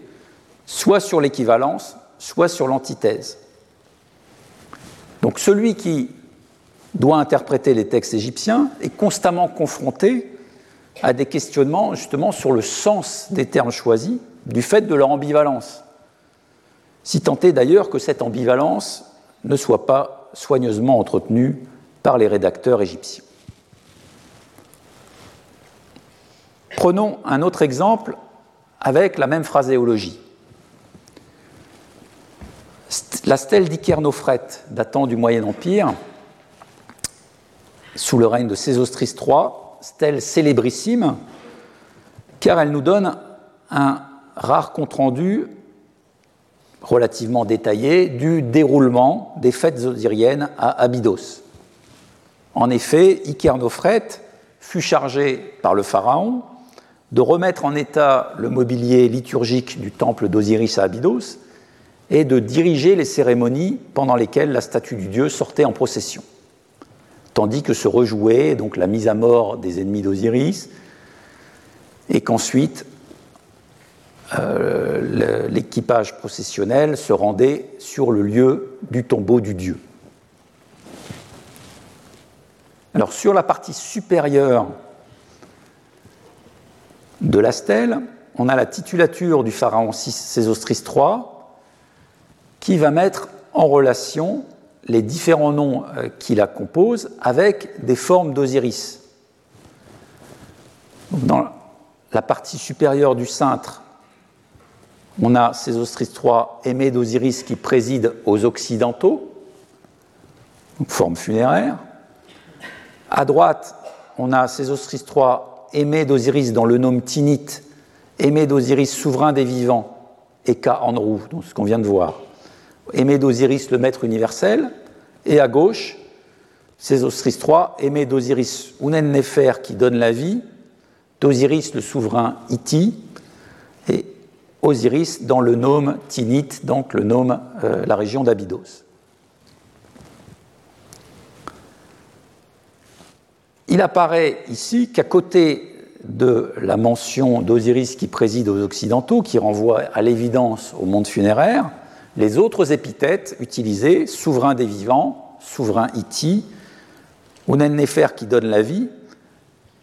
soit sur l'équivalence, soit sur l'antithèse. Donc celui qui doit interpréter les textes égyptiens est constamment confronté à des questionnements justement sur le sens des termes choisis du fait de leur ambivalence. Si tant est d'ailleurs que cette ambivalence ne soit pas soigneusement entretenue par les rédacteurs égyptiens. Prenons un autre exemple avec la même phraséologie. La stèle d'Ikernofrète, datant du Moyen Empire, sous le règne de Sésostris III, stèle célébrissime, car elle nous donne un rare compte-rendu relativement détaillé du déroulement des fêtes osiriennes à Abydos. En effet, Ikernofrète fut chargé par le pharaon de remettre en état le mobilier liturgique du temple d'Osiris à Abydos et de diriger les cérémonies pendant lesquelles la statue du dieu sortait en procession. Tandis que se rejouait donc la mise à mort des ennemis d'Osiris, et qu'ensuite euh, l'équipage processionnel se rendait sur le lieu du tombeau du dieu. Alors sur la partie supérieure de la stèle, on a la titulature du pharaon Sésostris III, qui va mettre en relation les différents noms euh, qui la composent avec des formes d'Osiris. Dans la partie supérieure du cintre, on a Sésostris III, aimé d'Osiris, qui préside aux Occidentaux, forme funéraire. À droite, on a Sésostris III, aimé d'Osiris dans le nom Tinite, aimé d'Osiris, souverain des vivants, et Ka Enrou, donc ce qu'on vient de voir Aimé d'Osiris, le maître universel, et à gauche, Sésostris III, aimé d'Osiris, Unen-Nefer, qui donne la vie, d'Osiris, le souverain Iti, et Osiris dans le nome Tinite, donc le nome, euh, la région d'Abydos. Il apparaît ici qu'à côté de la mention d'Osiris qui préside aux Occidentaux, qui renvoie à l'évidence au monde funéraire, les autres épithètes utilisées, souverain des vivants, souverain Iti, ou Nefer qui donne la vie,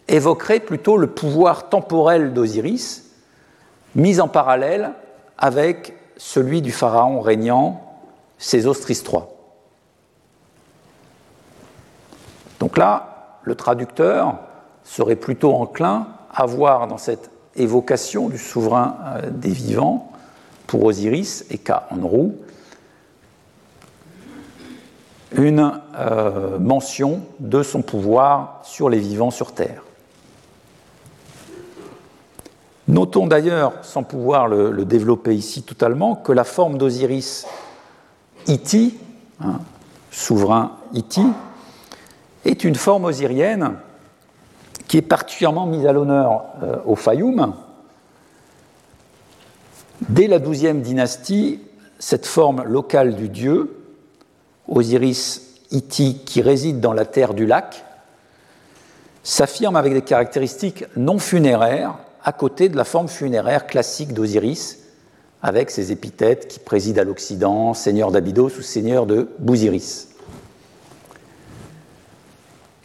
évoqueraient plutôt le pouvoir temporel d'Osiris, mis en parallèle avec celui du pharaon régnant Sésos III. Donc là, le traducteur serait plutôt enclin à voir dans cette évocation du souverain euh, des vivants pour Osiris et Ka-Enrou une euh, mention de son pouvoir sur les vivants sur Terre. Notons d'ailleurs, sans pouvoir le, développer ici totalement, que la forme d'Osiris Iti, hein, souverain Iti, est une forme osirienne qui est particulièrement mise à l'honneur euh, au Fayoum. Dès la XIIe dynastie, cette forme locale du dieu, Osiris Iti, qui réside dans la terre du lac, s'affirme avec des caractéristiques non funéraires à côté de la forme funéraire classique d'Osiris, avec ses épithètes qui président à l'Occident, seigneur d'Abydos ou seigneur de Bousiris.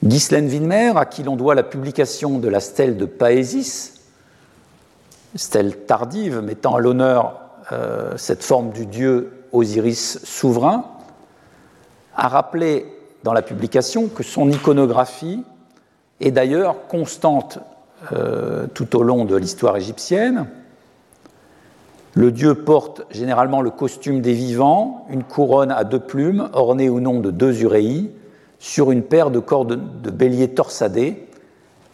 Ghislaine Winmer, à qui l'on doit la publication de la stèle de Paésis, stèle tardive mettant à l'honneur euh, cette forme du dieu Osiris souverain, a rappelé dans la publication que son iconographie est d'ailleurs constante euh, tout au long de l'histoire égyptienne. Le dieu porte généralement le costume des vivants, une couronne à deux plumes ornée ou non de deux uréis, sur une paire de cordes de bélier torsadés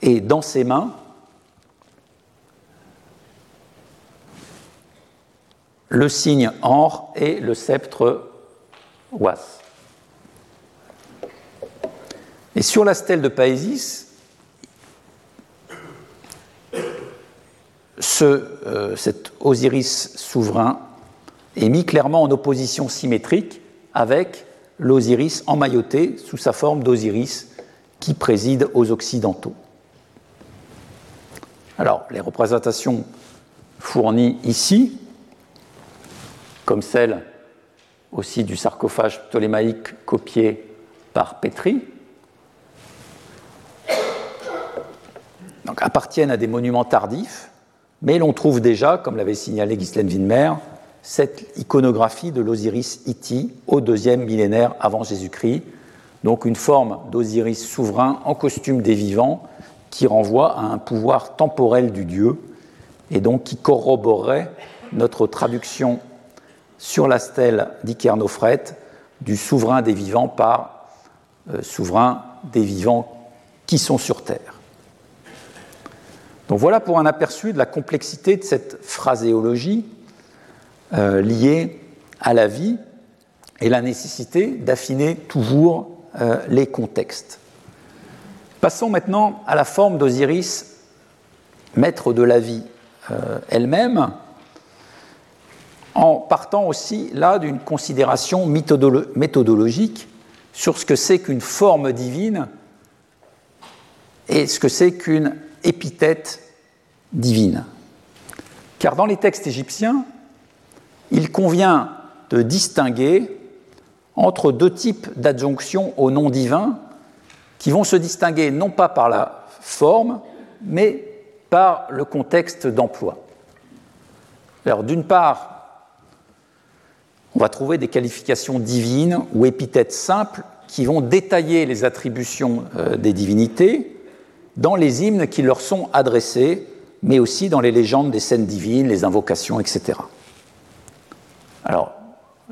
et dans ses mains le signe Or et le sceptre Was. Et sur la stèle de Paésis, ce, euh, cet Osiris souverain est mis clairement en opposition symétrique avec l'Osiris emmailloté sous sa forme d'Osiris qui préside aux Occidentaux. Alors, les représentations fournies ici, comme celle aussi du sarcophage ptolémaïque copié par Petri, donc, appartiennent à des monuments tardifs, mais l'on trouve déjà, comme l'avait signalé Ghislaine Winmer, cette iconographie de l'Osiris Iti au deuxième millénaire avant Jésus-Christ, donc une forme d'Osiris souverain en costume des vivants qui renvoie à un pouvoir temporel du dieu et donc qui corroborerait notre traduction sur la stèle d'Ikernofret du souverain des vivants par euh, souverain des vivants qui sont sur terre. Donc voilà pour un aperçu de la complexité de cette phraséologie euh, liées à la vie et la nécessité d'affiner toujours euh, les contextes. Passons maintenant à la forme d'Osiris, maître de la vie elle-même, en partant aussi là d'une considération méthodologique sur ce que c'est qu'une forme divine et ce que c'est qu'une épithète divine. Car dans les textes égyptiens, il convient de distinguer entre deux types d'adjonctions au nom divin qui vont se distinguer non pas par la forme, mais par le contexte d'emploi. Alors d'une part, on va trouver des qualifications divines ou épithètes simples qui vont détailler les attributions euh, des divinités dans les hymnes qui leur sont adressés, mais aussi dans les légendes des scènes divines, les invocations, etc. Alors,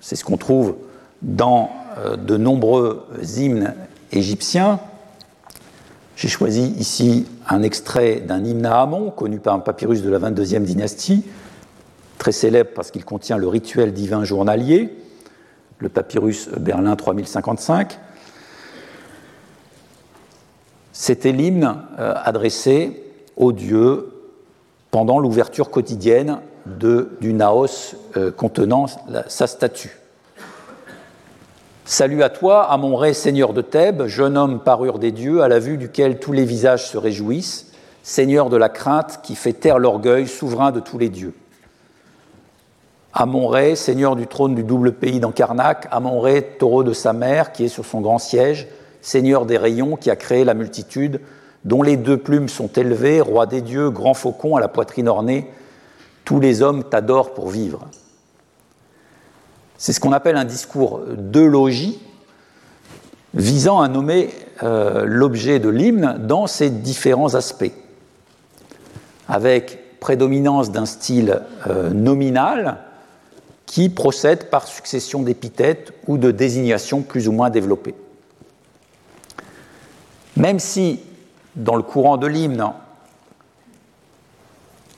c'est ce qu'on trouve dans euh, de nombreux hymnes égyptiens. J'ai choisi ici un extrait d'un hymne à Amon, connu par un papyrus de la 22e dynastie, très célèbre parce qu'il contient le rituel divin journalier, le papyrus Berlin 3055. C'était l'hymne adressé aux dieux pendant l'ouverture quotidienne du naos euh, contenant sa statue. Salut à toi, à mon ré, seigneur de Thèbes, jeune homme parure des dieux, à la vue duquel tous les visages se réjouissent, seigneur de la crainte qui fait taire l'orgueil, souverain de tous les dieux. Amon-Ré, seigneur du trône du double pays d'Ancarnac, Amon-Ré, taureau de sa mère, qui est sur son grand siège, seigneur des rayons, qui a créé la multitude, dont les deux plumes sont élevées, roi des dieux, grand faucon à la poitrine ornée, tous les hommes t'adorent pour vivre. C'est ce qu'on appelle un discours de logis visant à nommer euh, l'objet de l'hymne dans ses différents aspects, avec prédominance d'un style euh, nominal qui procède par succession d'épithètes ou de désignations plus ou moins développées. Même si, dans le courant de l'hymne,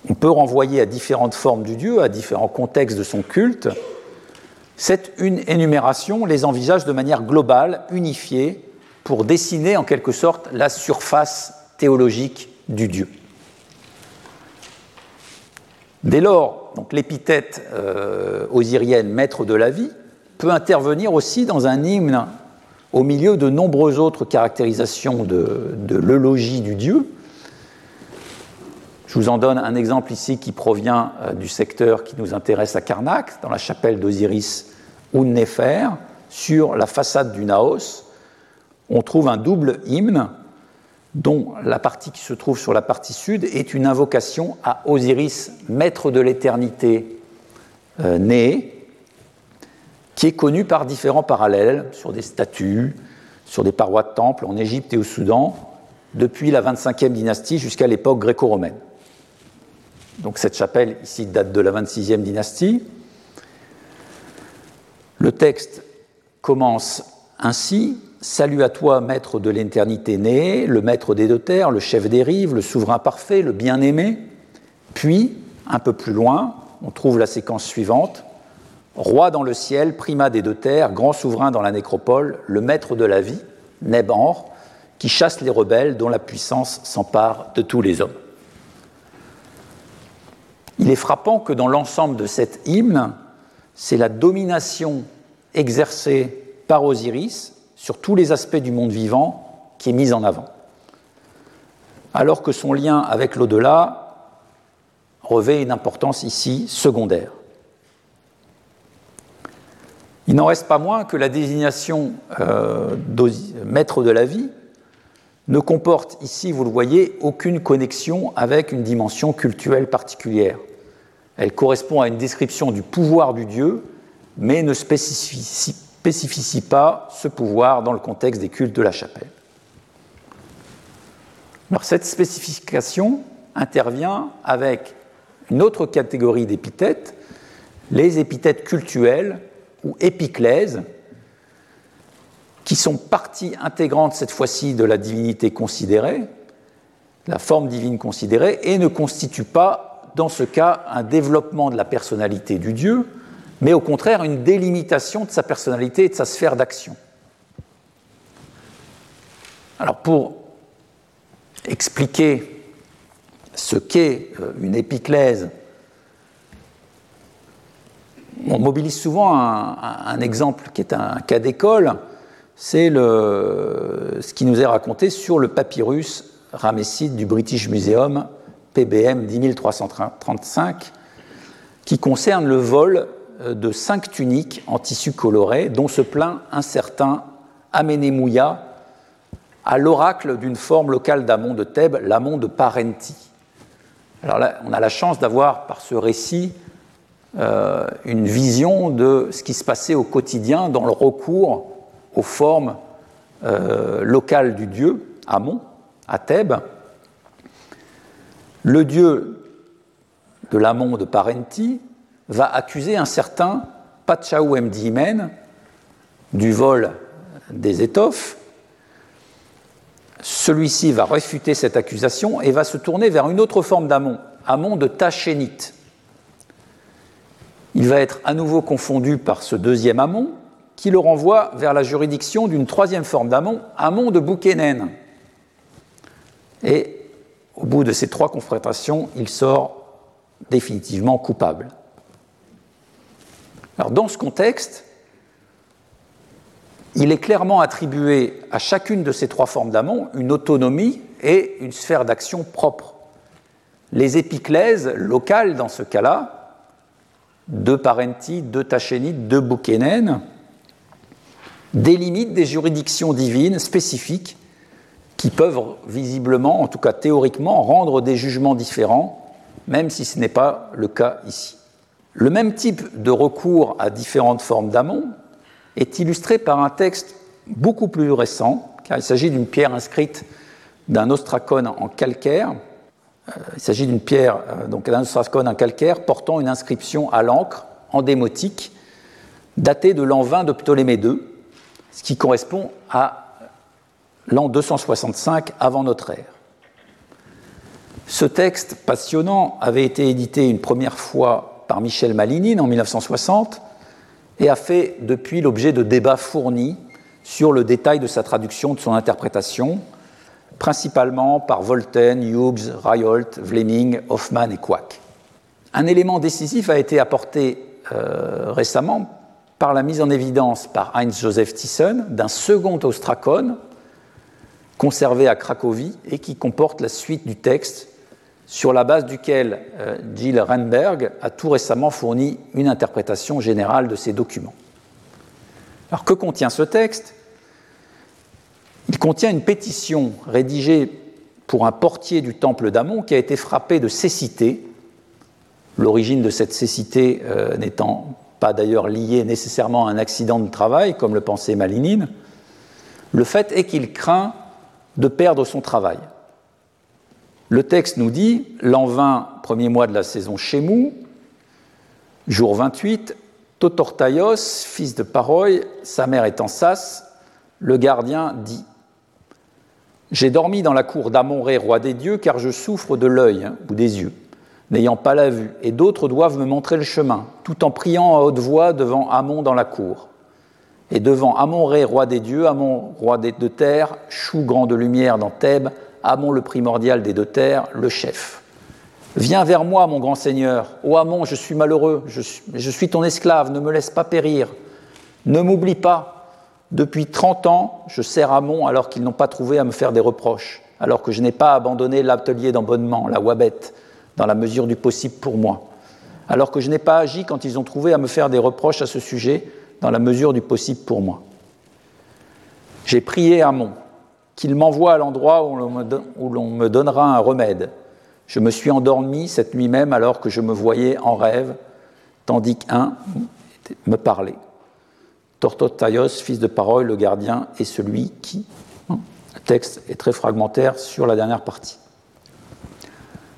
on peut renvoyer à différentes formes du Dieu, à différents contextes de son culte, cette énumération les envisage de manière globale, unifiée, pour dessiner en quelque sorte la surface théologique du Dieu. Dès lors, l'épithète euh, osirienne maître de la vie peut intervenir aussi dans un hymne au milieu de nombreuses autres caractérisations de, de l'eulogie du Dieu. Je vous en donne un exemple ici qui provient euh, du secteur qui nous intéresse à Karnak, dans la chapelle d'Osiris Unnefer, sur la façade du Naos, on trouve un double hymne dont la partie qui se trouve sur la partie sud est une invocation à Osiris, maître de l'éternité euh, né, qui est connu par différents parallèles sur des statues, sur des parois de temples en Égypte et au Soudan, depuis la 25e dynastie jusqu'à l'époque gréco-romaine. Donc cette chapelle ici date de la 26e dynastie. Le texte commence ainsi Salut à toi, maître de l'éternité né, le maître des deux terres, le chef des rives, le souverain parfait, le bien-aimé. Puis, un peu plus loin, on trouve la séquence suivante Roi dans le ciel, primat des deux terres, grand souverain dans la nécropole, le maître de la vie, Nebanr, qui chasse les rebelles dont la puissance s'empare de tous les hommes. Il est frappant que dans l'ensemble de cet hymne, c'est la domination exercée par Osiris sur tous les aspects du monde vivant qui est mise en avant. Alors que son lien avec l'au-delà revêt une importance ici secondaire. Il n'en reste pas moins que la désignation euh, maître de la vie ne comporte ici, vous le voyez, aucune connexion avec une dimension culturelle particulière. Elle correspond à une description du pouvoir du Dieu, mais ne spécifie, pas ce pouvoir dans le contexte des cultes de la chapelle. Cette spécification intervient avec une autre catégorie d'épithètes, les épithètes cultuelles ou épiclèses, qui sont partie intégrante cette fois-ci de la divinité considérée, la forme divine considérée, et ne constituent pas dans ce cas, un développement de la personnalité du Dieu, mais au contraire une délimitation de sa personnalité et de sa sphère d'action. Alors pour expliquer ce qu'est euh, une épiclèse, on mobilise souvent un, exemple qui est un cas d'école, c'est ce qui nous est raconté sur le papyrus ramesside du British Museum PBM 10335, qui concerne le vol de cinq tuniques en tissu coloré, dont se plaint un certain Amenemouya à l'oracle d'une forme locale d'Amon de Thèbes, l'Amon de Parenti. Alors là, on a la chance d'avoir par ce récit euh, une vision de ce qui se passait au quotidien dans le recours aux formes euh, locales du dieu, Amon, à Thèbes, le dieu de l'amont de Parenti va accuser un certain Pachaou Mdimen du vol des étoffes. Celui-ci va réfuter cette accusation et va se tourner vers une autre forme d'Amon, Amon de Tachénite. Il va être à nouveau confondu par ce deuxième Amon qui le renvoie vers la juridiction d'une troisième forme d'Amon, Amon de Boukenen. Et au bout de ces trois confrontations, il sort définitivement coupable. Dans ce contexte, il est clairement attribué à chacune de ces trois formes d'amont une autonomie et une sphère d'action propre. Les épiclèses locales, dans ce cas-là, de Parenti, de Tachénite, de Bukenen, délimitent des juridictions divines spécifiques qui peuvent visiblement, en tout cas théoriquement, rendre des jugements différents, même si ce n'est pas le cas ici. Le même type de recours à différentes formes d'amont est illustré par un texte beaucoup plus récent, car il s'agit d'une pierre inscrite d'un ostracone en calcaire. Euh, il s'agit d'une pierre, euh, donc d'un ostracone en calcaire, portant une inscription à l'encre en démotique, datée de l'an 20 de Ptolémée II, ce qui correspond à l'an 265 avant notre ère. Ce texte passionnant avait été édité une première fois par Michel Malinine en 1960 et a fait depuis l'objet de débats fournis sur le détail de sa traduction, de son interprétation, principalement par Voltaire, Hughes, Ryolt, Vleming, Hoffman et Quack. Un élément décisif a été apporté euh, récemment par la mise en évidence par Heinz Joseph Thyssen d'un second ostracone conservé à Cracovie et qui comporte la suite du texte sur la base duquel euh, Gilles Renberg a tout récemment fourni une interprétation générale de ces documents. Alors que contient ce texte? Il contient une pétition rédigée pour un portier du temple d'Amon qui a été frappé de cécité, l'origine de cette cécité euh, n'étant pas d'ailleurs liée nécessairement à un accident de travail, comme le pensait Malinine. Le fait est qu'il craint de perdre son travail. Le texte nous dit, l'an 20, premier mois de la saison Chémou, jour 28, Totortaios, fils de Paroy, sa mère en Sas, le gardien dit J'ai dormi dans la cour d'Amon-Ré, roi des dieux, car je souffre de l'œil hein, ou des yeux, n'ayant pas la vue, et d'autres doivent me montrer le chemin, tout en priant à haute voix devant Amon dans la cour. Et devant Amon-Ré, roi des dieux, Amon, roi des deux terres, Chou, grand de lumière dans Thèbes, Amon le primordial des deux terres, le chef. Viens vers moi, mon grand Seigneur. Ô Amon, je suis malheureux, je suis, ton esclave, ne me laisse pas périr. Ne m'oublie pas. Depuis trente ans, je sers Amon alors qu'ils n'ont pas trouvé à me faire des reproches, alors que je n'ai pas abandonné l'atelier d'embonnement, la wabette, dans la mesure du possible pour moi, alors que je n'ai pas agi quand ils ont trouvé à me faire des reproches à ce sujet, dans la mesure du possible pour moi. J'ai prié Amon, qu'il m'envoie à l'endroit où l'on me donnera un remède. Je me suis endormi cette nuit même alors que je me voyais en rêve, tandis qu'un me parlait. Tortotaios, fils de parole, le gardien, est celui qui. Hein, le texte est très fragmentaire sur la dernière partie.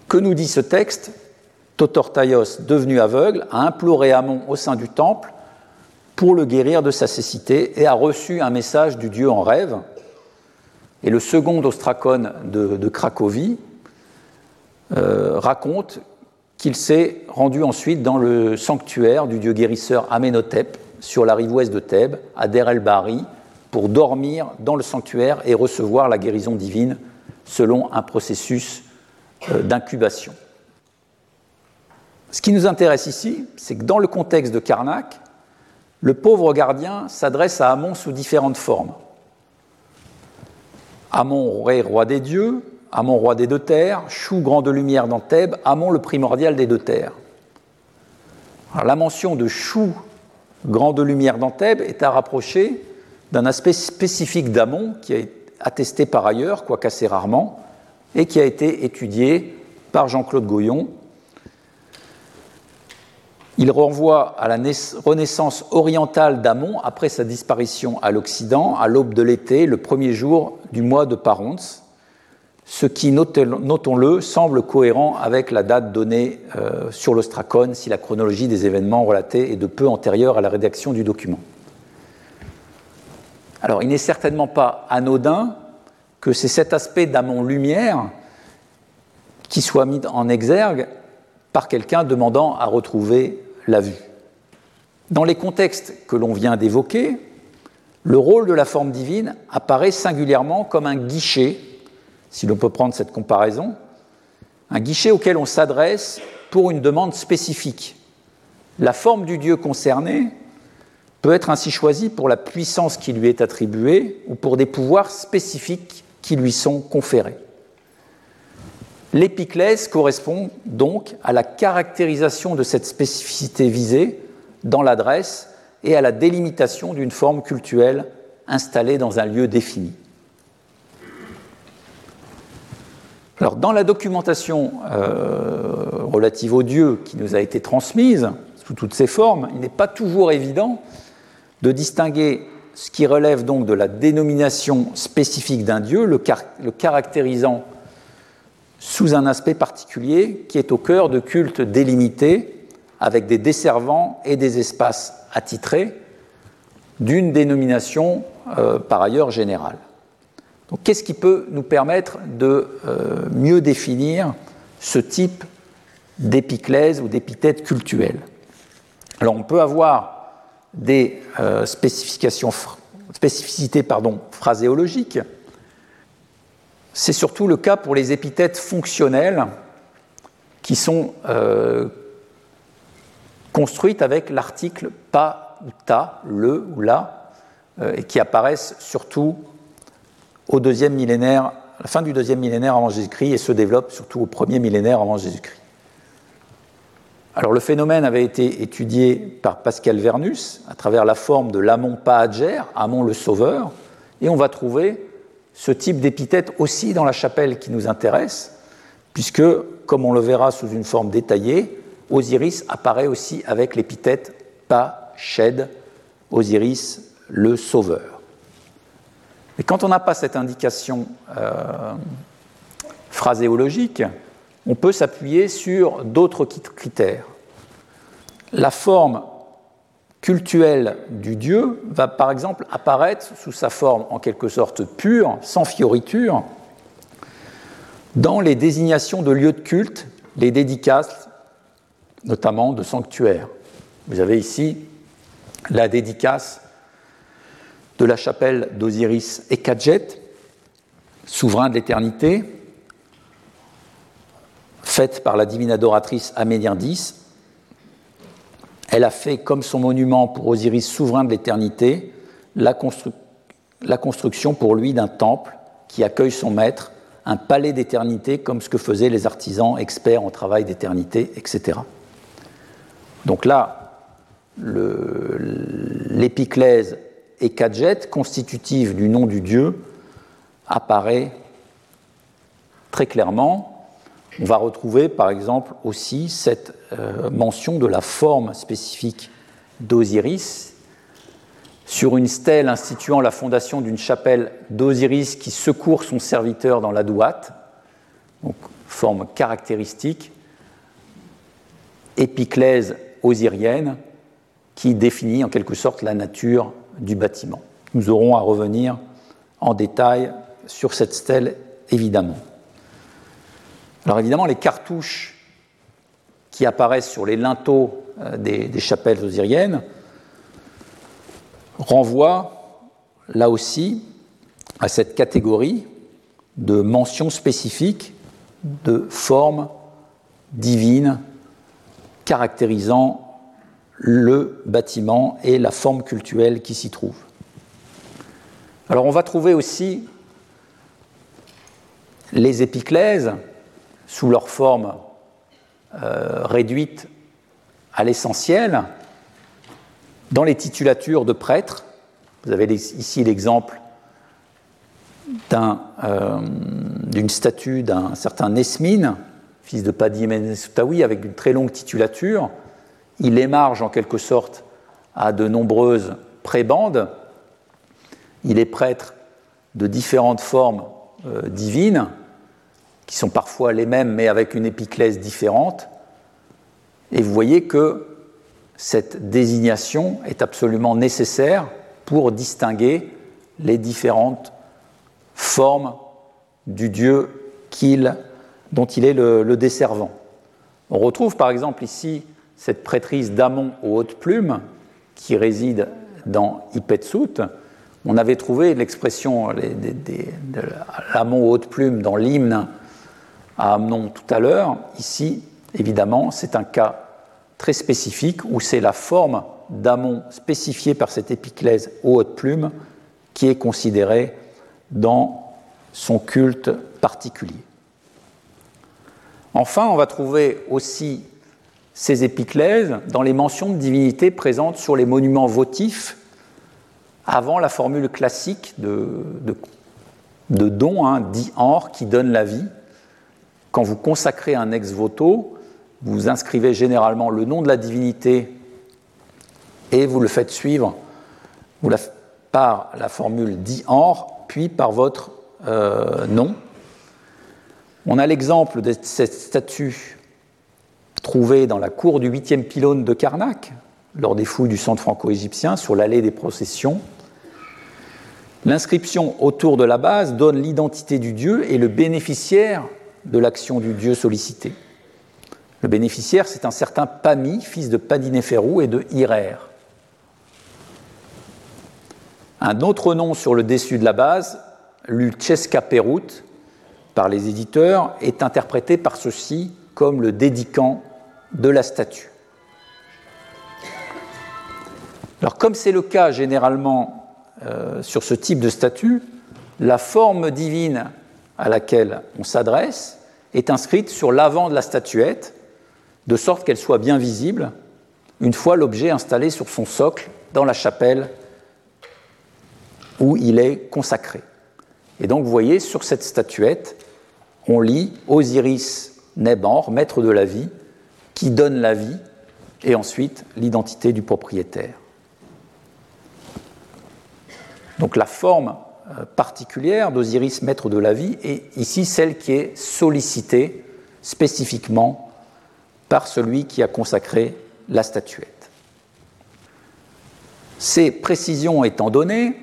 Que nous dit ce texte? Totortaios, devenu aveugle, a imploré Amon au sein du temple pour le guérir de sa cécité et a reçu un message du Dieu en rêve, et le second ostracone de, Cracovie euh, raconte qu'il s'est rendu ensuite dans le sanctuaire du dieu guérisseur Amenhotep sur la rive ouest de Thèbes, à Der el-Bahri, pour dormir dans le sanctuaire et recevoir la guérison divine selon un processus euh, d'incubation. Ce qui nous intéresse ici, c'est que dans le contexte de Karnak, le pauvre gardien s'adresse à Amon sous différentes formes. Amon, roi des dieux, Amon, roi des deux terres, Chou, grand de lumière dans Thèbes, Amon, le primordial des deux terres. la mention de Chou, grand de lumière dans Thèbes, est à rapprocher d'un aspect spécifique d'Amon qui est attesté par ailleurs, quoique assez rarement, et qui a été étudié par Jean-Claude Goyon il renvoie à la renaissance orientale d'Amon après sa disparition à l'Occident, à l'aube de l'été, le premier jour du mois de Paronce, ce qui, notons-le, semble cohérent avec la date donnée euh, sur l'ostracone si la chronologie des événements relatés est de peu antérieure à la rédaction du document. Alors, il n'est certainement pas anodin que c'est cet aspect d'Amon-Lumière qui soit mis en exergue par quelqu'un demandant à retrouver Dans les contextes que l'on vient d'évoquer, le rôle de la forme divine apparaît singulièrement comme un guichet, si l'on peut prendre cette comparaison, un guichet auquel on s'adresse pour une demande spécifique. La forme du Dieu concerné peut être ainsi choisi pour la puissance qui lui est attribuée ou pour des pouvoirs spécifiques qui lui sont conférés. L'épiclèse correspond donc à la caractérisation de cette spécificité visée dans l'adresse et à la délimitation d'une forme cultuelle installée dans un lieu défini. Dans la documentation euh, relative aux dieux qui nous a été transmise, sous toutes ses formes, il n'est pas toujours évident de distinguer ce qui relève donc de la dénomination spécifique d'un dieu, le, caractérisant sous un aspect particulier qui est au cœur de cultes délimités avec des desservants et des espaces attitrés d'une dénomination euh, par ailleurs générale. Qu'est-ce qui peut nous permettre de euh, mieux définir ce type d'épiclèse ou d'épithète cultuelle Alors on peut avoir des euh, spécificités phraséologiques. C'est surtout le cas pour les épithètes fonctionnelles qui sont euh, construites avec l'article pas ou ta, le ou la, euh, et qui apparaissent surtout au deuxième millénaire, à la fin du deuxième millénaire avant Jésus-Christ et se développent surtout au premier millénaire avant Jésus-Christ. Alors le phénomène avait été étudié par Pascal Vernus à travers la forme de l'amon Pahager, Amon le Sauveur, et on va trouver ce type d'épithète aussi dans la chapelle qui nous intéresse, puisque, comme on le verra sous une forme détaillée, Osiris apparaît aussi avec l'épithète Pa-Shed, Osiris le Sauveur. Et quand on n'a pas cette indication euh, phraséologique, on peut s'appuyer sur d'autres critères. La forme cultuelle du Dieu va par exemple apparaître sous sa forme en quelque sorte pure, sans fioriture, dans les désignations de lieux de culte, les dédicaces, notamment de sanctuaires. Vous avez ici la dédicace de la chapelle d'Osiris Ekadjet, souverain de l'éternité, faite par la divine adoratrice Amédiendis. Elle a fait comme son monument pour Osiris souverain de l'éternité la, construction pour lui d'un temple qui accueille son maître, un palais d'éternité comme ce que faisaient les artisans experts en travail d'éternité, etc. Donc là, l'épiclèse Ekadjet, constitutive du nom du dieu, apparaît très clairement on va retrouver par exemple aussi cette euh, mention de la forme spécifique d'Osiris sur une stèle instituant la fondation d'une chapelle d'Osiris qui secourt son serviteur dans la douate, donc forme caractéristique, épiclèse osirienne qui définit en quelque sorte la nature du bâtiment. Nous aurons à revenir en détail sur cette stèle évidemment. Alors évidemment, les cartouches qui apparaissent sur les linteaux euh, des, chapelles osiriennes renvoient là aussi à cette catégorie de mentions spécifiques de formes divines caractérisant le bâtiment et la forme cultuelle qui s'y trouve. Alors on va trouver aussi les épiclèses sous leur forme euh, réduite à l'essentiel, dans les titulatures de prêtres. Vous avez ici l'exemple euh, d'une statue d'un certain Nesmine, fils de Padi Menesoutaoui, avec une très longue titulature. Il émarge en quelque sorte à de nombreuses prébandes. Il est prêtre de différentes formes euh, divines qui sont parfois les mêmes mais avec une épiclèse différente. Et vous voyez que cette désignation est absolument nécessaire pour distinguer les différentes formes du Dieu dont il est le, le, desservant. On retrouve par exemple ici cette prêtrise d'Amon aux hautes plumes qui réside dans Ipetsut. On avait trouvé l'expression de l'Amon aux hautes plumes dans l'hymne à Amnon tout à l'heure. Ici, évidemment, c'est un cas très spécifique où c'est la forme d'Amon spécifié par cette épiclèse aux hautes plumes qui est considérée dans son culte particulier. Enfin, on va trouver aussi ces épiclèses dans les mentions de divinités présentes sur les monuments votifs avant la formule classique de, de, don, hein, dit or, qui donne la vie. Quand vous consacrez un ex voto, vous inscrivez généralement le nom de la divinité et vous le faites suivre par la formule dit or, puis par votre euh, nom. On a l'exemple de cette statue trouvée dans la cour du 8e pylône de Karnak, lors des fouilles du centre franco-égyptien, sur l'allée des processions. L'inscription autour de la base donne l'identité du dieu et le bénéficiaire de l'action du dieu sollicité. Le bénéficiaire, c'est un certain Pami, fils de Padinéferou et de Hirer. Un autre nom sur le dessus de la base, Lucheska Perut, par les éditeurs, est interprété par ceux-ci comme le dédicant de la statue. Alors, comme c'est le cas généralement euh, sur ce type de statue, la forme divine à laquelle on s'adresse est inscrite sur l'avant de la statuette, de sorte qu'elle soit bien visible une fois l'objet installé sur son socle dans la chapelle où il est consacré. Et donc vous voyez, sur cette statuette, on lit Osiris Nebanr, maître de la vie, qui donne la vie, et ensuite l'identité du propriétaire. Donc la forme particulière d'Osiris, maître de la vie, est ici celle qui est sollicitée spécifiquement par celui qui a consacré la statuette. Ces précisions étant données,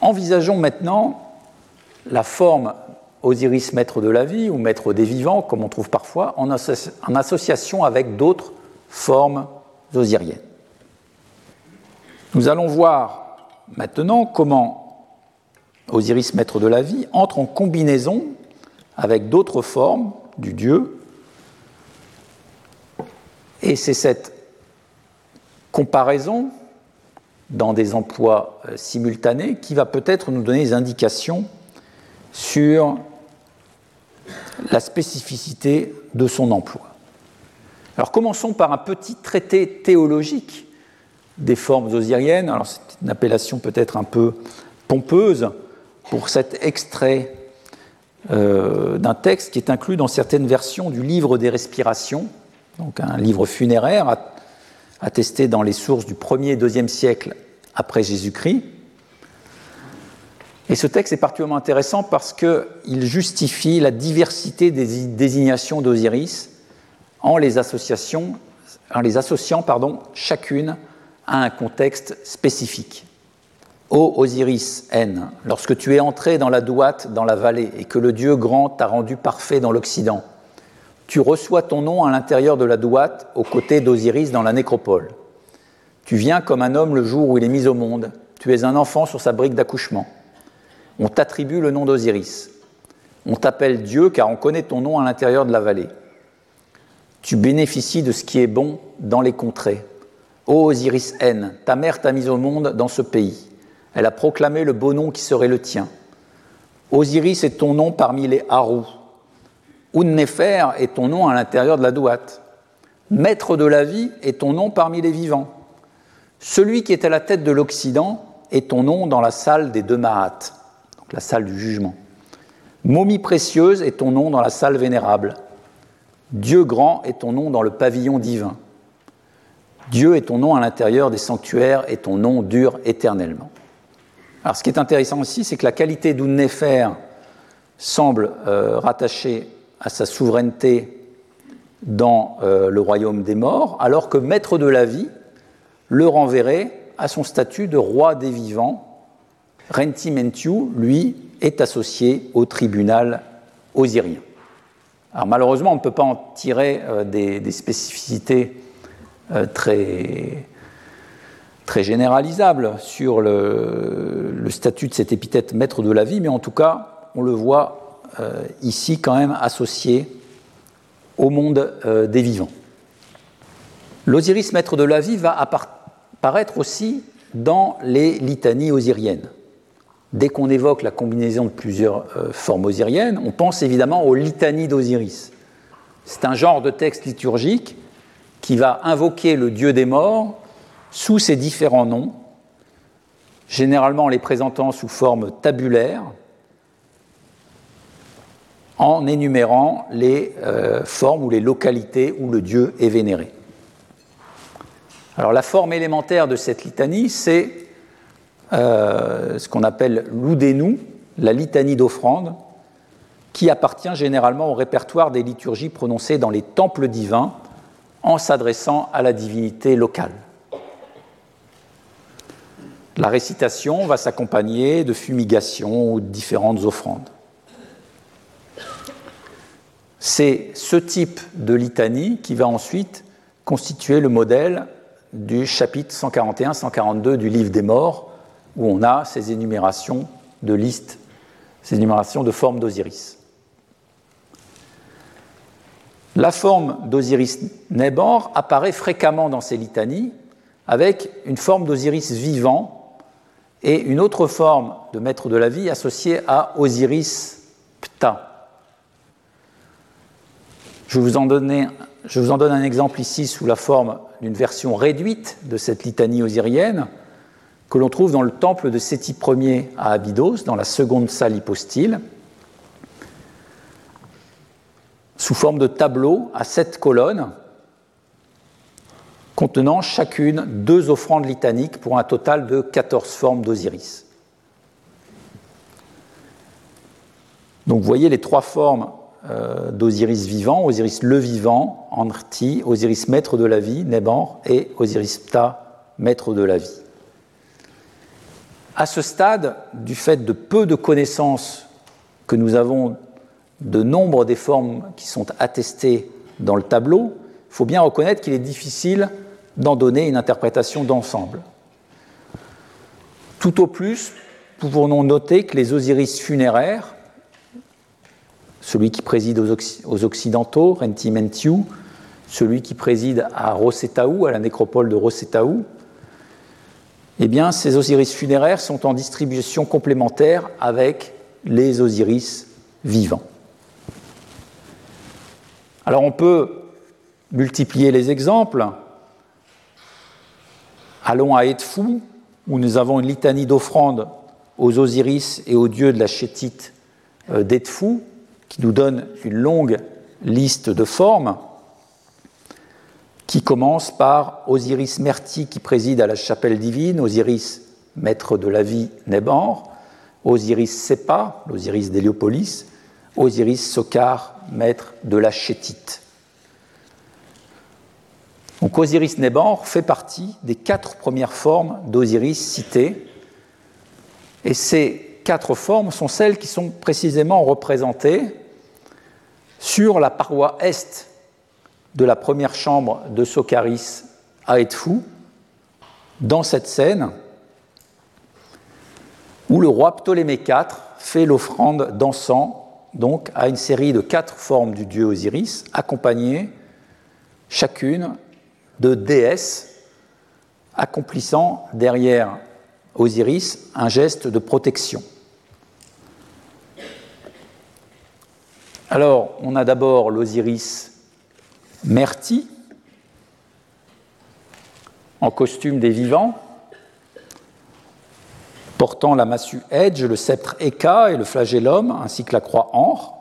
envisageons maintenant la forme Osiris maître de la vie ou maître des vivants, comme on trouve parfois, en, association avec d'autres formes osiriennes. Nous allons voir maintenant comment Osiris maître de la vie entre en combinaison avec d'autres formes du dieu. Et c'est cette comparaison dans des emplois euh, simultanés qui va peut-être nous donner des indications sur la spécificité de son emploi. Alors commençons par un petit traité théologique des formes osiriennes. Alors c'est une appellation peut-être un peu pompeuse pour cet extrait euh, d'un texte qui est inclus dans certaines versions du livre des respirations, donc un livre funéraire attesté dans les sources du 1er et 2e siècle après Jésus-Christ. Et ce texte est particulièrement intéressant parce qu'il justifie la diversité des désignations d'Osiris en les, en les associant pardon, chacune à un contexte spécifique. Ô Osiris N, lorsque tu es entré dans la douate, dans la vallée, et que le Dieu grand t'a rendu parfait dans l'Occident, tu reçois ton nom à l'intérieur de la douate, aux côtés d'Osiris dans la nécropole. Tu viens comme un homme le jour où il est mis au monde, tu es un enfant sur sa brique d'accouchement. On t'attribue le nom d'Osiris. On t'appelle Dieu car on connaît ton nom à l'intérieur de la vallée. Tu bénéficies de ce qui est bon dans les contrées. Ô Osiris N, ta mère t'a mis au monde dans ce pays. Elle a proclamé le beau nom qui serait le tien. Osiris est ton nom parmi les Harous. Unnefer est ton nom à l'intérieur de la douate. Maître de la vie est ton nom parmi les vivants. Celui qui est à la tête de l'Occident est ton nom dans la salle des deux Mahat la salle du jugement. Momie précieuse est ton nom dans la salle vénérable. Dieu grand est ton nom dans le pavillon divin. Dieu est ton nom à l'intérieur des sanctuaires et ton nom dure éternellement. Alors ce qui est intéressant aussi, c'est que la qualité d'Unnefer semble euh, rattachée à sa souveraineté dans euh, le royaume des morts, alors que maître de la vie le renverrait à son statut de roi des vivants Renti Mentiu, lui, est associé au tribunal osirien. Alors malheureusement, on ne peut pas en tirer euh, des, spécificités très, très généralisables sur le, statut de cet épithète maître de la vie, mais en tout cas, on le voit euh, ici quand même associé au monde des vivants. L'Osiris, maître de la vie, va apparaître aussi dans les litanies osiriennes. Dès qu'on évoque la combinaison de plusieurs euh, formes osiriennes, on pense évidemment aux litanies d'Osiris. C'est un genre de texte liturgique qui va invoquer le dieu des morts sous ses différents noms, généralement les présentant sous forme tabulaire, en énumérant les euh, formes ou les localités où le dieu est vénéré. Alors la forme élémentaire de cette litanie, c'est euh, ce qu'on appelle l'oudénou, la litanie d'offrande, qui appartient généralement au répertoire des liturgies prononcées dans les temples divins en s'adressant à la divinité locale. La récitation va s'accompagner de fumigations ou de différentes offrandes. C'est ce type de litanie qui va ensuite constituer le modèle du chapitre 141-142 du livre des morts, où on a ces énumérations de listes, ces énumérations de formes d'Osiris. La forme d'Osiris Nebor apparaît fréquemment dans ces litanies avec une forme d'Osiris vivant et une autre forme de maître de la vie associée à Osiris Ptah. Je vous en, je vous en donne un exemple ici sous la forme d'une version réduite de cette litanie osirienne que l'on trouve dans le temple de Séti Ier à Abydos, dans la seconde salle hypostyle. Sous forme de tableau à sept colonnes contenant chacune deux offrandes litaniques pour un total de 14 formes d'Osiris. Donc vous voyez les trois formes euh, d'Osiris vivant, Osiris le vivant, Anrti, Osiris maître de la vie, Neban, et Osiris Ptah, maître de la vie. À ce stade, du fait de peu de connaissances que nous avons de nombre des formes qui sont attestées dans le tableau, il faut bien reconnaître qu'il est difficile d'en donner une interprétation d'ensemble. Tout au plus, pouvons-nous noter que les Osiris funéraires, celui qui préside aux, Occidentaux, Rentimentiu, celui qui préside à Rosetaou, à la nécropole de Rosetaou, eh ces Osiris funéraires sont en distribution complémentaire avec les Osiris vivants. Alors on peut multiplier les exemples. Allons à Edfou, où nous avons une litanie d'offrandes aux Osiris et aux dieux de la chétite euh, d'Edfou, qui nous donne une longue liste de formes, qui commence par Osiris Merti, qui préside à la chapelle divine, Osiris maître de la vie Néban, Osiris Sepa, l'Osiris d'Héliopolis, Osiris Sokar, maître de la chétite. Donc Osiris Neban fait partie des quatre premières formes d'Osiris citées, et ces quatre formes sont celles qui sont précisément représentées sur la paroi est de la première chambre de Sokaris à Edfou, dans cette scène où le roi Ptolémée IV fait l'offrande d'encens donc à une série de quatre formes du dieu Osiris, accompagnées chacune de déesses accomplissant derrière Osiris un geste de protection. Alors, on a d'abord l'Osiris Merti, en costume des vivants, portant la massue Edge, le sceptre Eka et le flagellum, ainsi que la croix Anre.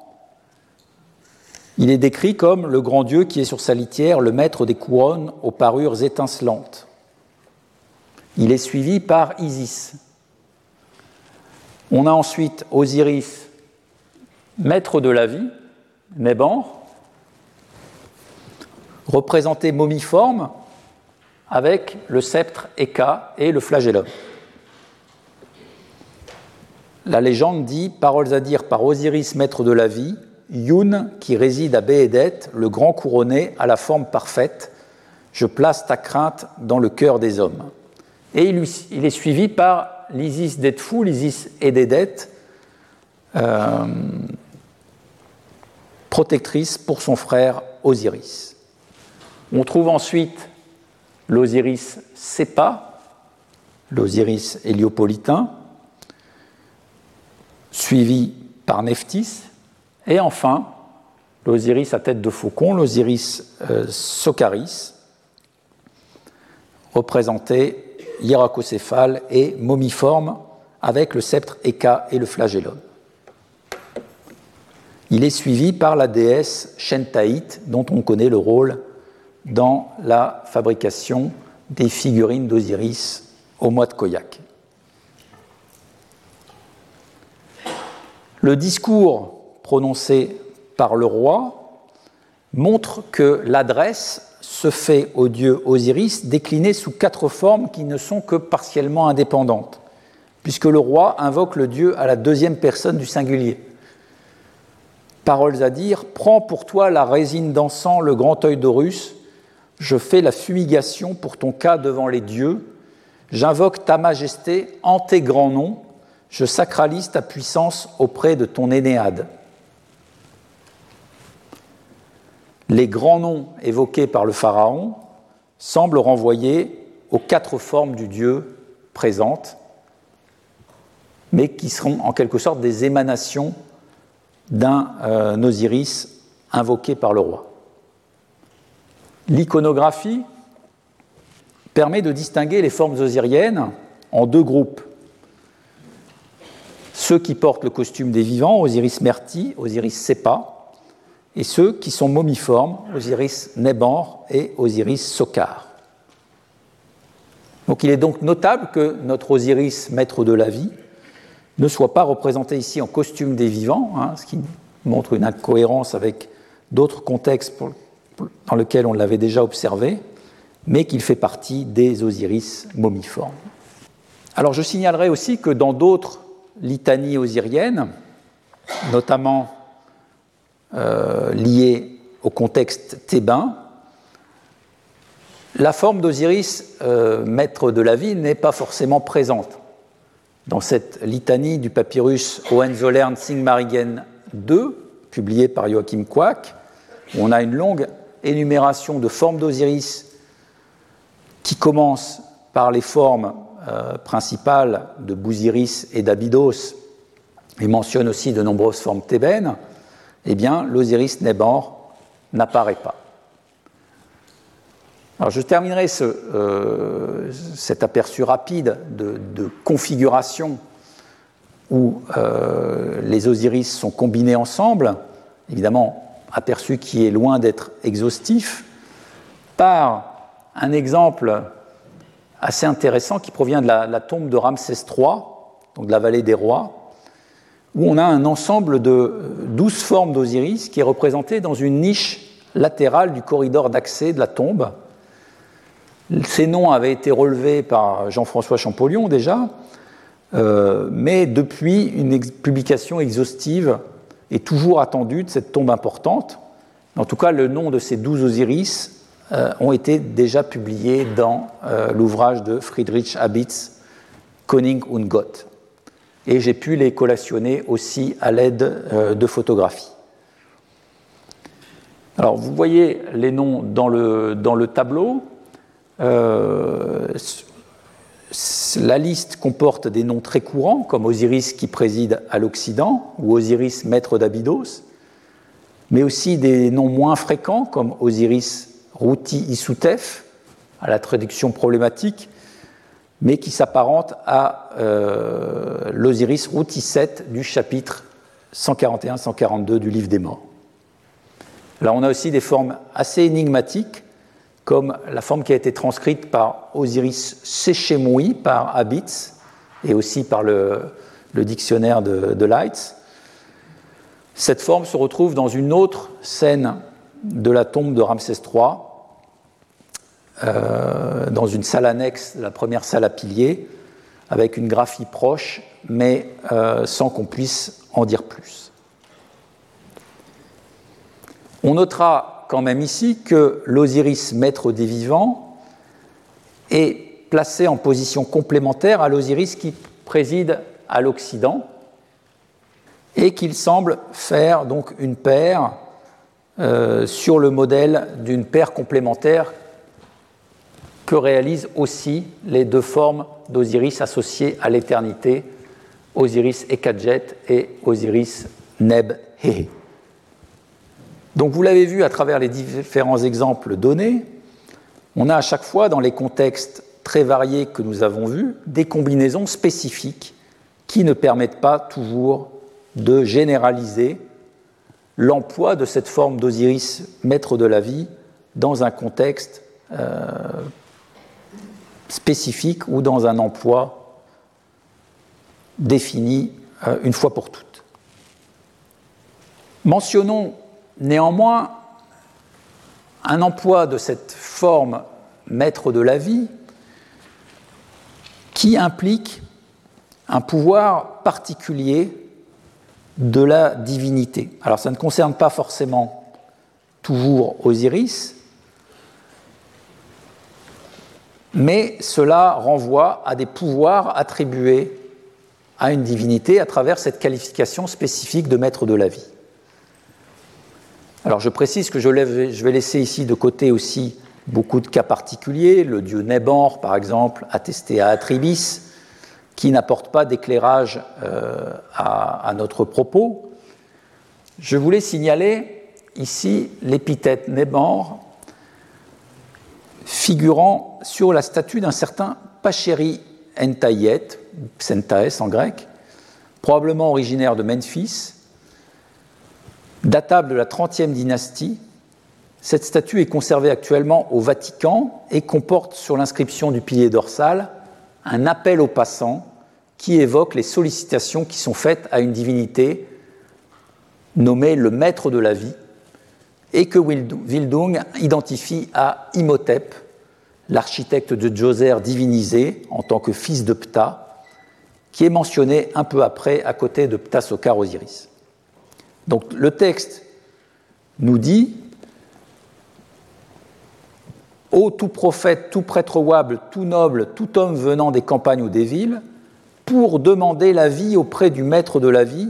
Il est décrit comme le grand Dieu qui est sur sa litière, le maître des couronnes aux parures étincelantes. Il est suivi par Isis. On a ensuite Osiris, maître de la vie, Neban, représenté momiforme avec le sceptre Eka et le flagellum. La légende dit Paroles à dire par Osiris, maître de la vie, Yun, qui réside à Béhédet, le grand couronné à la forme parfaite, je place ta crainte dans le cœur des hommes. Et il, est suivi par l'Isis d'Edfou, l'Isis Ededet, euh, protectrice pour son frère Osiris. On trouve ensuite l'Osiris Sepa, l'Osiris héliopolitain, suivi par Nephthys, et enfin l'Osiris à tête de faucon, l'Osiris euh, Socaris, représenté hiéracocéphale et momiforme avec le sceptre Eka et le flagellum. Il est suivi par la déesse Shentaït, dont on connaît le rôle dans la fabrication des figurines d'Osiris au mois de Koyak. Le discours prononcé par le roi montre que l'adresse se fait au dieu Osiris déclinée sous quatre formes qui ne sont que partiellement indépendantes, puisque le roi invoque le dieu à la deuxième personne du singulier. Paroles à dire Prends pour toi la résine d'encens, le grand œil d'Horus, je fais la fumigation pour ton cas devant les dieux, j'invoque ta majesté en tes grands noms, je sacralise ta puissance auprès de ton Énéade. Les grands noms évoqués par le Pharaon semblent renvoyer aux quatre formes du Dieu présentes, mais qui seront en quelque sorte des émanations d'un euh, Osiris invoqué par le roi. L'iconographie permet de distinguer les formes osiriennes en deux groupes. Ceux qui portent le costume des vivants, Osiris Merti, Osiris Sepa, et ceux qui sont momiformes, Osiris Nebor et Osiris Sokar. Donc il est donc notable que notre Osiris, maître de la vie, ne soit pas représenté ici en costume des vivants, hein, ce qui montre une incohérence avec d'autres contextes dans lesquels on l'avait déjà observé, mais qu'il fait partie des Osiris momiformes. Alors je signalerai aussi que dans d'autres litanies osiriennes, notamment euh, liées au contexte thébain, la forme d'Osiris, euh, maître de la vie, n'est pas forcément présente. Dans cette litanie du papyrus Hohenzollern Singmarigen II, publié par Joachim Quack, on a une longue énumération de formes d'Osiris qui commence par les formes euh, principales de Bousiris et d'Abydos et mentionne aussi de nombreuses formes thébaines, eh bien, l'Osiris Nebor n'apparaît pas. Alors, je terminerai euh, cet aperçu rapide de, configuration où euh, les Osiris sont combinés ensemble, évidemment aperçu qui est loin d'être exhaustif, par un exemple assez intéressant qui provient de la, tombe de Ramsès III, donc de la vallée des rois, où on a un ensemble de douze formes d'Osiris qui est représenté dans une niche latérale du corridor d'accès de la tombe. Ces noms avaient été relevés par Jean-François Champollion déjà, euh, mais depuis une publication exhaustive est toujours attendue de cette tombe importante. En tout cas, le nom de ces douze Osiris euh, ont été déjà publiés dans euh, l'ouvrage de Friedrich Habitz, Koning und Gott. Et j'ai pu les collationner aussi à l'aide euh, de photographies. Alors, vous voyez les noms dans le, dans le tableau. la liste comporte des noms très courants, comme Osiris qui préside à l'Occident, ou Osiris maître d'Abydos, mais aussi des noms moins fréquents, comme Osiris Routi Isutef, à la traduction problématique, mais qui s'apparente à euh, l'Osiris Routi 7 du chapitre 141-142 du livre des morts. Là, on a aussi des formes assez énigmatiques, comme la forme qui a été transcrite par Osiris Sechemoui, par Abitz, et aussi par le, dictionnaire de, de Leitz. Cette forme se retrouve dans une autre scène de la tombe de Ramsès III, euh, dans une salle annexe, la première salle à piliers, avec une graphie proche, mais euh, sans qu'on puisse en dire plus. On notera quand même ici que l'Osiris maître des vivants est placé en position complémentaire à l'Osiris qui préside à l'Occident et qu'il semble faire donc une paire euh, sur le modèle d'une paire complémentaire que réalisent aussi les deux formes d'Osiris associées à l'éternité, Osiris Ekadjet et Osiris Neb. Donc vous l'avez vu à travers les différents exemples donnés, on a à chaque fois dans les contextes très variés que nous avons vus des combinaisons spécifiques qui ne permettent pas toujours de généraliser l'emploi de cette forme d'Osiris, maître de la vie, dans un contexte euh, spécifique ou dans un emploi défini euh, une fois pour toutes. Mentionnons néanmoins un emploi de cette forme maître de la vie qui implique un pouvoir particulier de la divinité. Alors ça ne concerne pas forcément toujours Osiris, mais cela renvoie à des pouvoirs attribués à une divinité à travers cette qualification spécifique de maître de la vie. Alors je précise que je vais laisser ici de côté aussi beaucoup de cas particuliers, le dieu Nebor par exemple, attesté à Atribis, qui n'apporte pas d'éclairage euh, à, notre propos. Je voulais signaler ici l'épithète Nebor figurant sur la statue d'un certain Pachéri Entayet, Psentaes en grec, probablement originaire de Memphis, datable de la 30e dynastie. Cette statue est conservée actuellement au Vatican et comporte sur l'inscription du pilier dorsal un appel aux passants qui évoque les sollicitations qui sont faites à une divinité nommée le maître de la vie et que Wildung identifie à Imhotep, l'architecte de Djoser divinisé en tant que fils de Ptah, qui est mentionné un peu après à côté de Ptah Osiris. Donc le texte nous dit Ô tout prophète, tout prêtre ouable, tout noble, tout homme venant des campagnes ou des villes, pour demander la vie auprès du maître de la vie,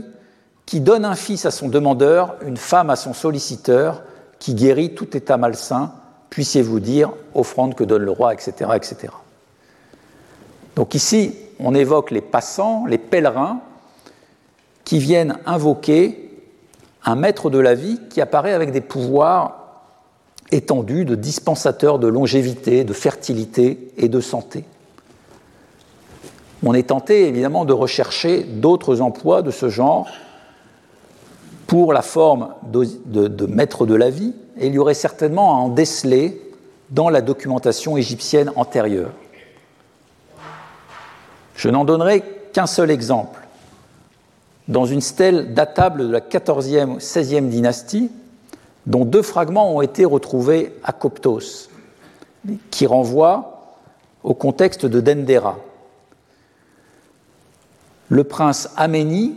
qui donne un fils à son demandeur, une femme à son solliciteur, qui guérit tout état malsain, puissiez-vous dire, offrande que donne le roi, etc., etc. Donc ici, on évoque les passants, les pèlerins, qui viennent invoquer un maître de la vie qui apparaît avec des pouvoirs étendus de dispensateur de longévité, de fertilité et de santé. On est tenté évidemment de rechercher d'autres emplois de ce genre pour la forme de, maître de la vie, et il y aurait certainement à en déceler dans la documentation égyptienne antérieure. Je n'en donnerai qu'un seul exemple dans une stèle datable de la 14e 16e dynastie, dont deux fragments ont été retrouvés à Coptos, qui renvoient au contexte de Dendera. Le prince Améni,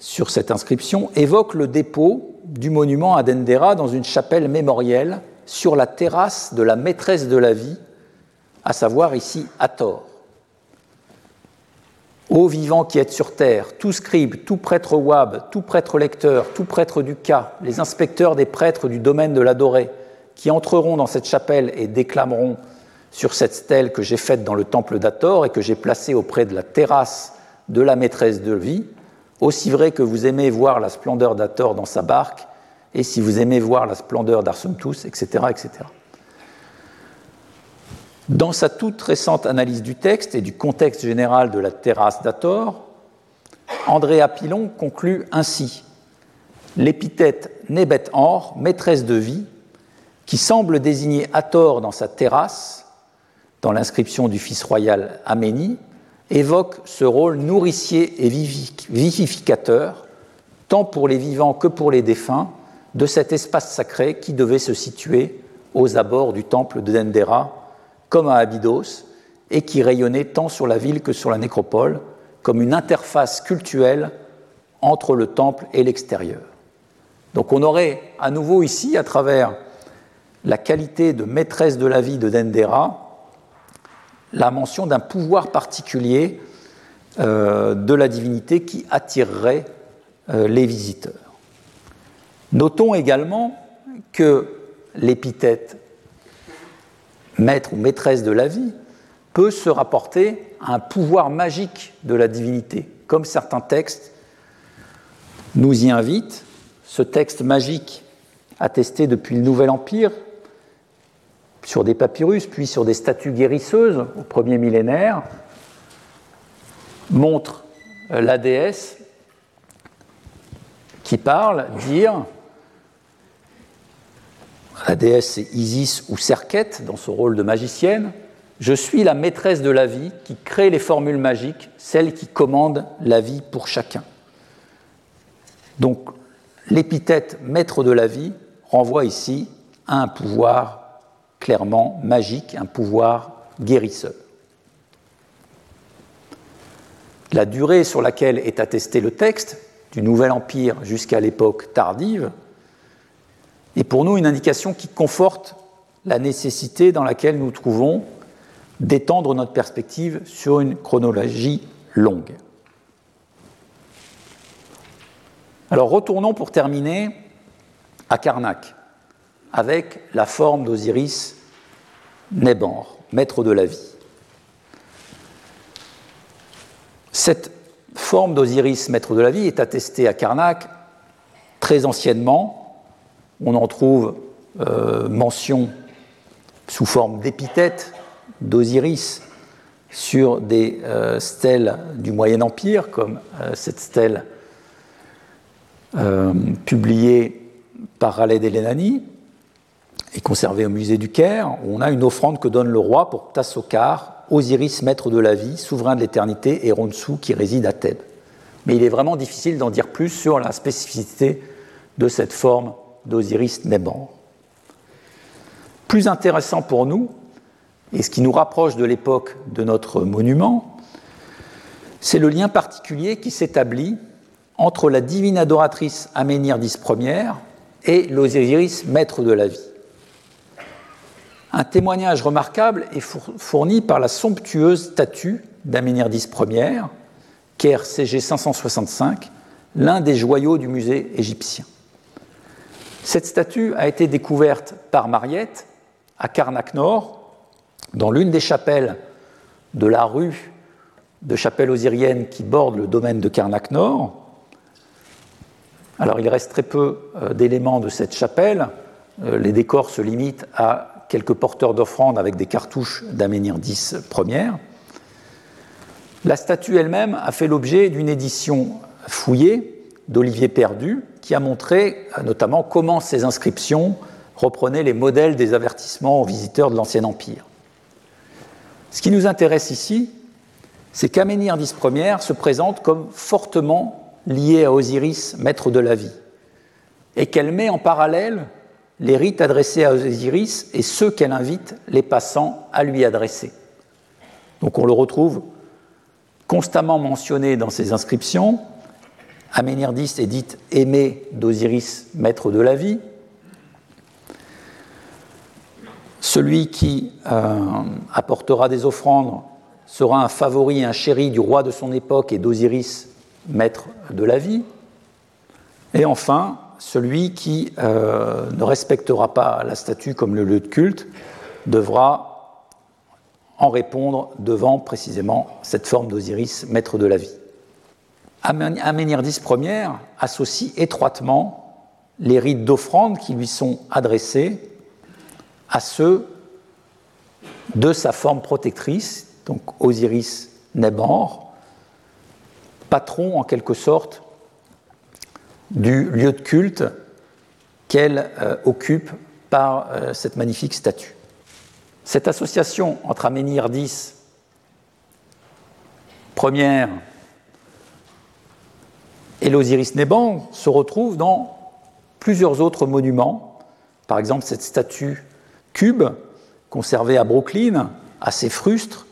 sur cette inscription, évoque le dépôt du monument à Dendera dans une chapelle mémorielle sur la terrasse de la maîtresse de la vie, à savoir ici Hathor. Ô vivants qui êtes sur terre, tout scribe, tout prêtre wab, tout prêtre lecteur, tout prêtre du cas, les inspecteurs des prêtres du domaine de l'adoré, qui entreront dans cette chapelle et déclameront sur cette stèle que j'ai faite dans le temple d'Ator et que j'ai placée auprès de la terrasse de la maîtresse de vie, aussi vrai que vous aimez voir la splendeur d'Ator dans sa barque, et si vous aimez voir la splendeur d'Arsumtus, etc., etc. Dans sa toute récente analyse du texte et du contexte général de la terrasse d'Ator, Andrea Pilon conclut ainsi. L'épithète Nebet Or, maîtresse de vie, qui semble désigner Hathor dans sa terrasse, dans l'inscription du fils royal Améni, évoque ce rôle nourricier et vivificateur, tant pour les vivants que pour les défunts, de cet espace sacré qui devait se situer aux abords du temple de Dendera comme à Abydos, et qui rayonnait tant sur la ville que sur la nécropole, comme une interface cultuelle entre le temple et l'extérieur. Donc on aurait à nouveau ici, à travers la qualité de maîtresse de la vie de Dendera, la mention d'un pouvoir particulier euh, de la divinité qui attirerait euh, les visiteurs. Notons également que l'épithète maître ou maîtresse de la vie, peut se rapporter à un pouvoir magique de la divinité, comme certains textes nous y invitent. Ce texte magique, attesté depuis le Nouvel Empire, sur des papyrus, puis sur des statues guérisseuses au premier millénaire, montre euh, la déesse qui parle, dire, la déesse c'est Isis ou Serket dans son rôle de magicienne, je suis la maîtresse de la vie qui crée les formules magiques, celle qui commande la vie pour chacun. Donc l'épithète maître de la vie renvoie ici à un pouvoir clairement magique, un pouvoir guérisseur. La durée sur laquelle est attesté le texte, du Nouvel Empire jusqu'à l'époque tardive, est pour nous une indication qui conforte la nécessité dans laquelle nous trouvons d'étendre notre perspective sur une chronologie longue. Alors retournons pour terminer à Karnak, avec la forme d'Osiris Nebor, maître de la vie. Cette forme d'Osiris, maître de la vie, est attestée à Karnak très anciennement. On en trouve euh, mention sous forme d'épithète d'Osiris sur des euh, stèles du Moyen Empire, comme euh, cette stèle publiée par Raleigh d'Elenani et conservée au musée du Caire, où on a une offrande que donne le roi pour Tassokar, Osiris, maître de la vie, souverain de l'éternité, et Ronsu, qui réside à Thèbes. Mais il est vraiment difficile d'en dire plus sur la spécificité de cette forme d'Osiris Neban. Plus intéressant pour nous, et ce qui nous rapproche de l'époque de notre monument, c'est le lien particulier qui s'établit entre la divine adoratrice Aménirdis Ier et l'Osiris maître de la vie. Un témoignage remarquable est fourni par la somptueuse statue d'Aménirdis Ier, Caire CG 565, l'un des joyaux du musée égyptien. Cette statue a été découverte par Mariette à Karnak Nord, dans l'une des chapelles de la rue de chapelle osirienne qui borde le domaine de Karnak Nord. Alors il reste très peu euh, d'éléments de cette chapelle. Euh, les décors se limitent à quelques porteurs d'offrandes avec des cartouches d'Aménirdis Ier. La statue elle-même a fait l'objet d'une édition fouillée d'Olivier Perdu, qui a montré euh, notamment comment ces inscriptions reprenaient les modèles des avertissements aux visiteurs de l'Ancien Empire. Ce qui nous intéresse ici, c'est qu'Aménirdis Ier se présente comme fortement liée à Osiris, maître de la vie, et qu'elle met en parallèle les rites adressés à Osiris et ceux qu'elle invite les passants à lui adresser. Donc on le retrouve constamment mentionné dans ses inscriptions. Aménirdis est dite aimée d'Osiris, maître de la vie. Celui qui euh, apportera des offrandes sera un favori, un chéri du roi de son époque et d'Osiris, maître de la vie. Et enfin, celui qui euh, ne respectera pas la statue comme le lieu de culte devra en répondre devant précisément cette forme d'Osiris, maître de la vie. Aménirdis Ier associe étroitement les rites d'offrande qui lui sont adressés à ceux de sa forme protectrice, donc Osiris Nebor, patron en quelque sorte du lieu de culte qu'elle euh, occupe par euh, cette magnifique statue. Cette association entre Aménirdis première et l'Osiris Néban se retrouve dans plusieurs autres monuments, par exemple cette statue cube conservée à Brooklyn, assez frustre,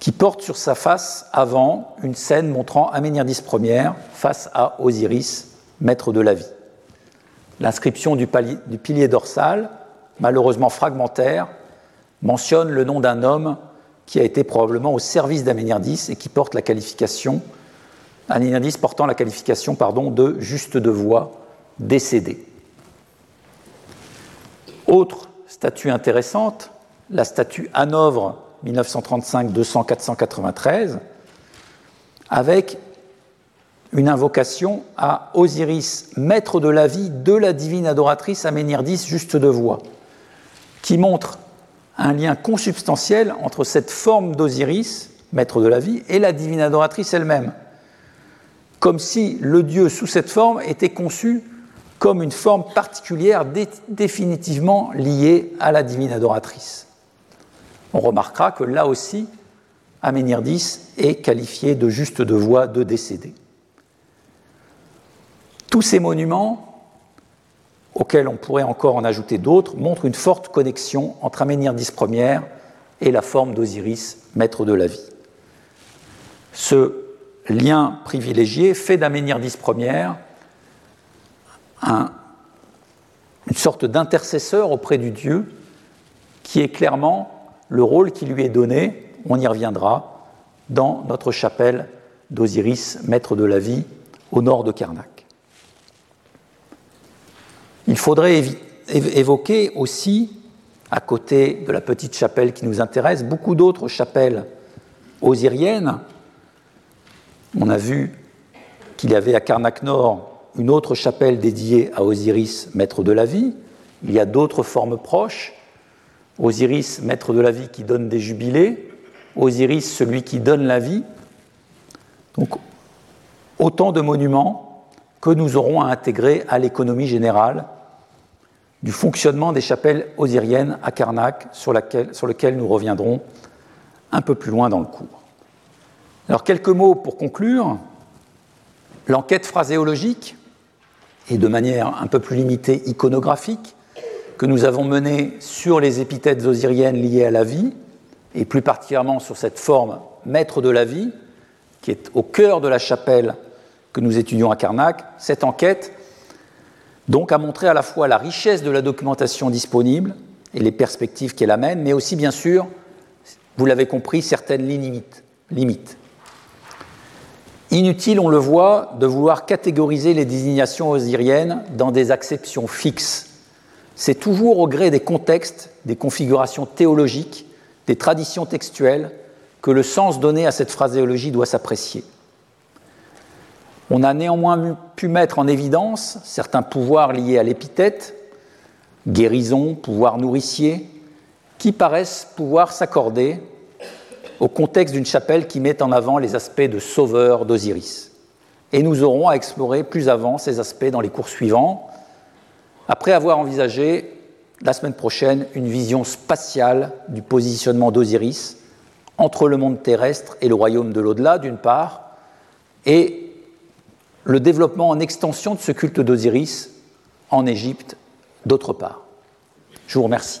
qui porte sur sa face avant une scène montrant Aménirdis Ier face à Osiris maître de la vie. L'inscription du, pilier dorsal, malheureusement fragmentaire, mentionne le nom d'un homme qui a été probablement au service d'Aménirdis et qui porte la qualification, Aménirdis portant la qualification pardon, de juste de voix décédé. Autre statue intéressante, la statue Hanovre 1935-200-493, avec une invocation à Osiris, maître de la vie de la divine adoratrice Aménirdis, juste de voix, qui montre un lien consubstantiel entre cette forme d'Osiris, maître de la vie, et la divine adoratrice elle-même, comme si le Dieu sous cette forme était conçu comme une forme particulière définitivement liée à la divine adoratrice. On remarquera que là aussi, Aménirdis est qualifié de juste de voix de décédé. Tous ces monuments, auxquels on pourrait encore en ajouter d'autres, montrent une forte connexion entre Aménirdis Ier et la forme d'Osiris, maître de la vie. Ce lien privilégié fait d'Aménirdis Ier un, une sorte d'intercesseur auprès du Dieu qui est clairement le rôle qui lui est donné, on y reviendra, dans notre chapelle d'Osiris, maître de la vie, au nord de Karnak. Il faudrait évoquer aussi, à côté de la petite chapelle qui nous intéresse, beaucoup d'autres chapelles osiriennes. On a vu qu'il y avait à Karnak Nord une autre chapelle dédiée à Osiris, maître de la vie. Il y a d'autres formes proches. Osiris, maître de la vie, qui donne des jubilés. Osiris, celui qui donne la vie. Donc, autant de monuments que nous aurons à intégrer à l'économie générale du fonctionnement des chapelles osiriennes à Karnak, sur, lequel nous reviendrons un peu plus loin dans le cours. Alors quelques mots pour conclure. L'enquête phraséologique, et de manière un peu plus limitée iconographique, que nous avons menée sur les épithètes osiriennes liées à la vie, et plus particulièrement sur cette forme maître de la vie, qui est au cœur de la chapelle que nous étudions à Karnak, cette enquête donc à montrer à la fois la richesse de la documentation disponible et les perspectives qu'elle amène, mais aussi bien sûr, vous l'avez compris, certaines limites. Inutile, on le voit, de vouloir catégoriser les désignations osiriennes dans des acceptions fixes. C'est toujours au gré des contextes, des configurations théologiques, des traditions textuelles, que le sens donné à cette phraséologie doit s'apprécier. On a néanmoins pu mettre en évidence certains pouvoirs liés à l'épithète, guérison, pouvoir nourricier, qui paraissent pouvoir s'accorder au contexte d'une chapelle qui met en avant les aspects de sauveur d'Osiris. Et nous aurons à explorer plus avant ces aspects dans les cours suivants, après avoir envisagé la semaine prochaine une vision spatiale du positionnement d'Osiris entre le monde terrestre et le royaume de l'au-delà, d'une part, et le développement en extension de ce culte d'Osiris en Égypte, d'autre part. Je vous remercie.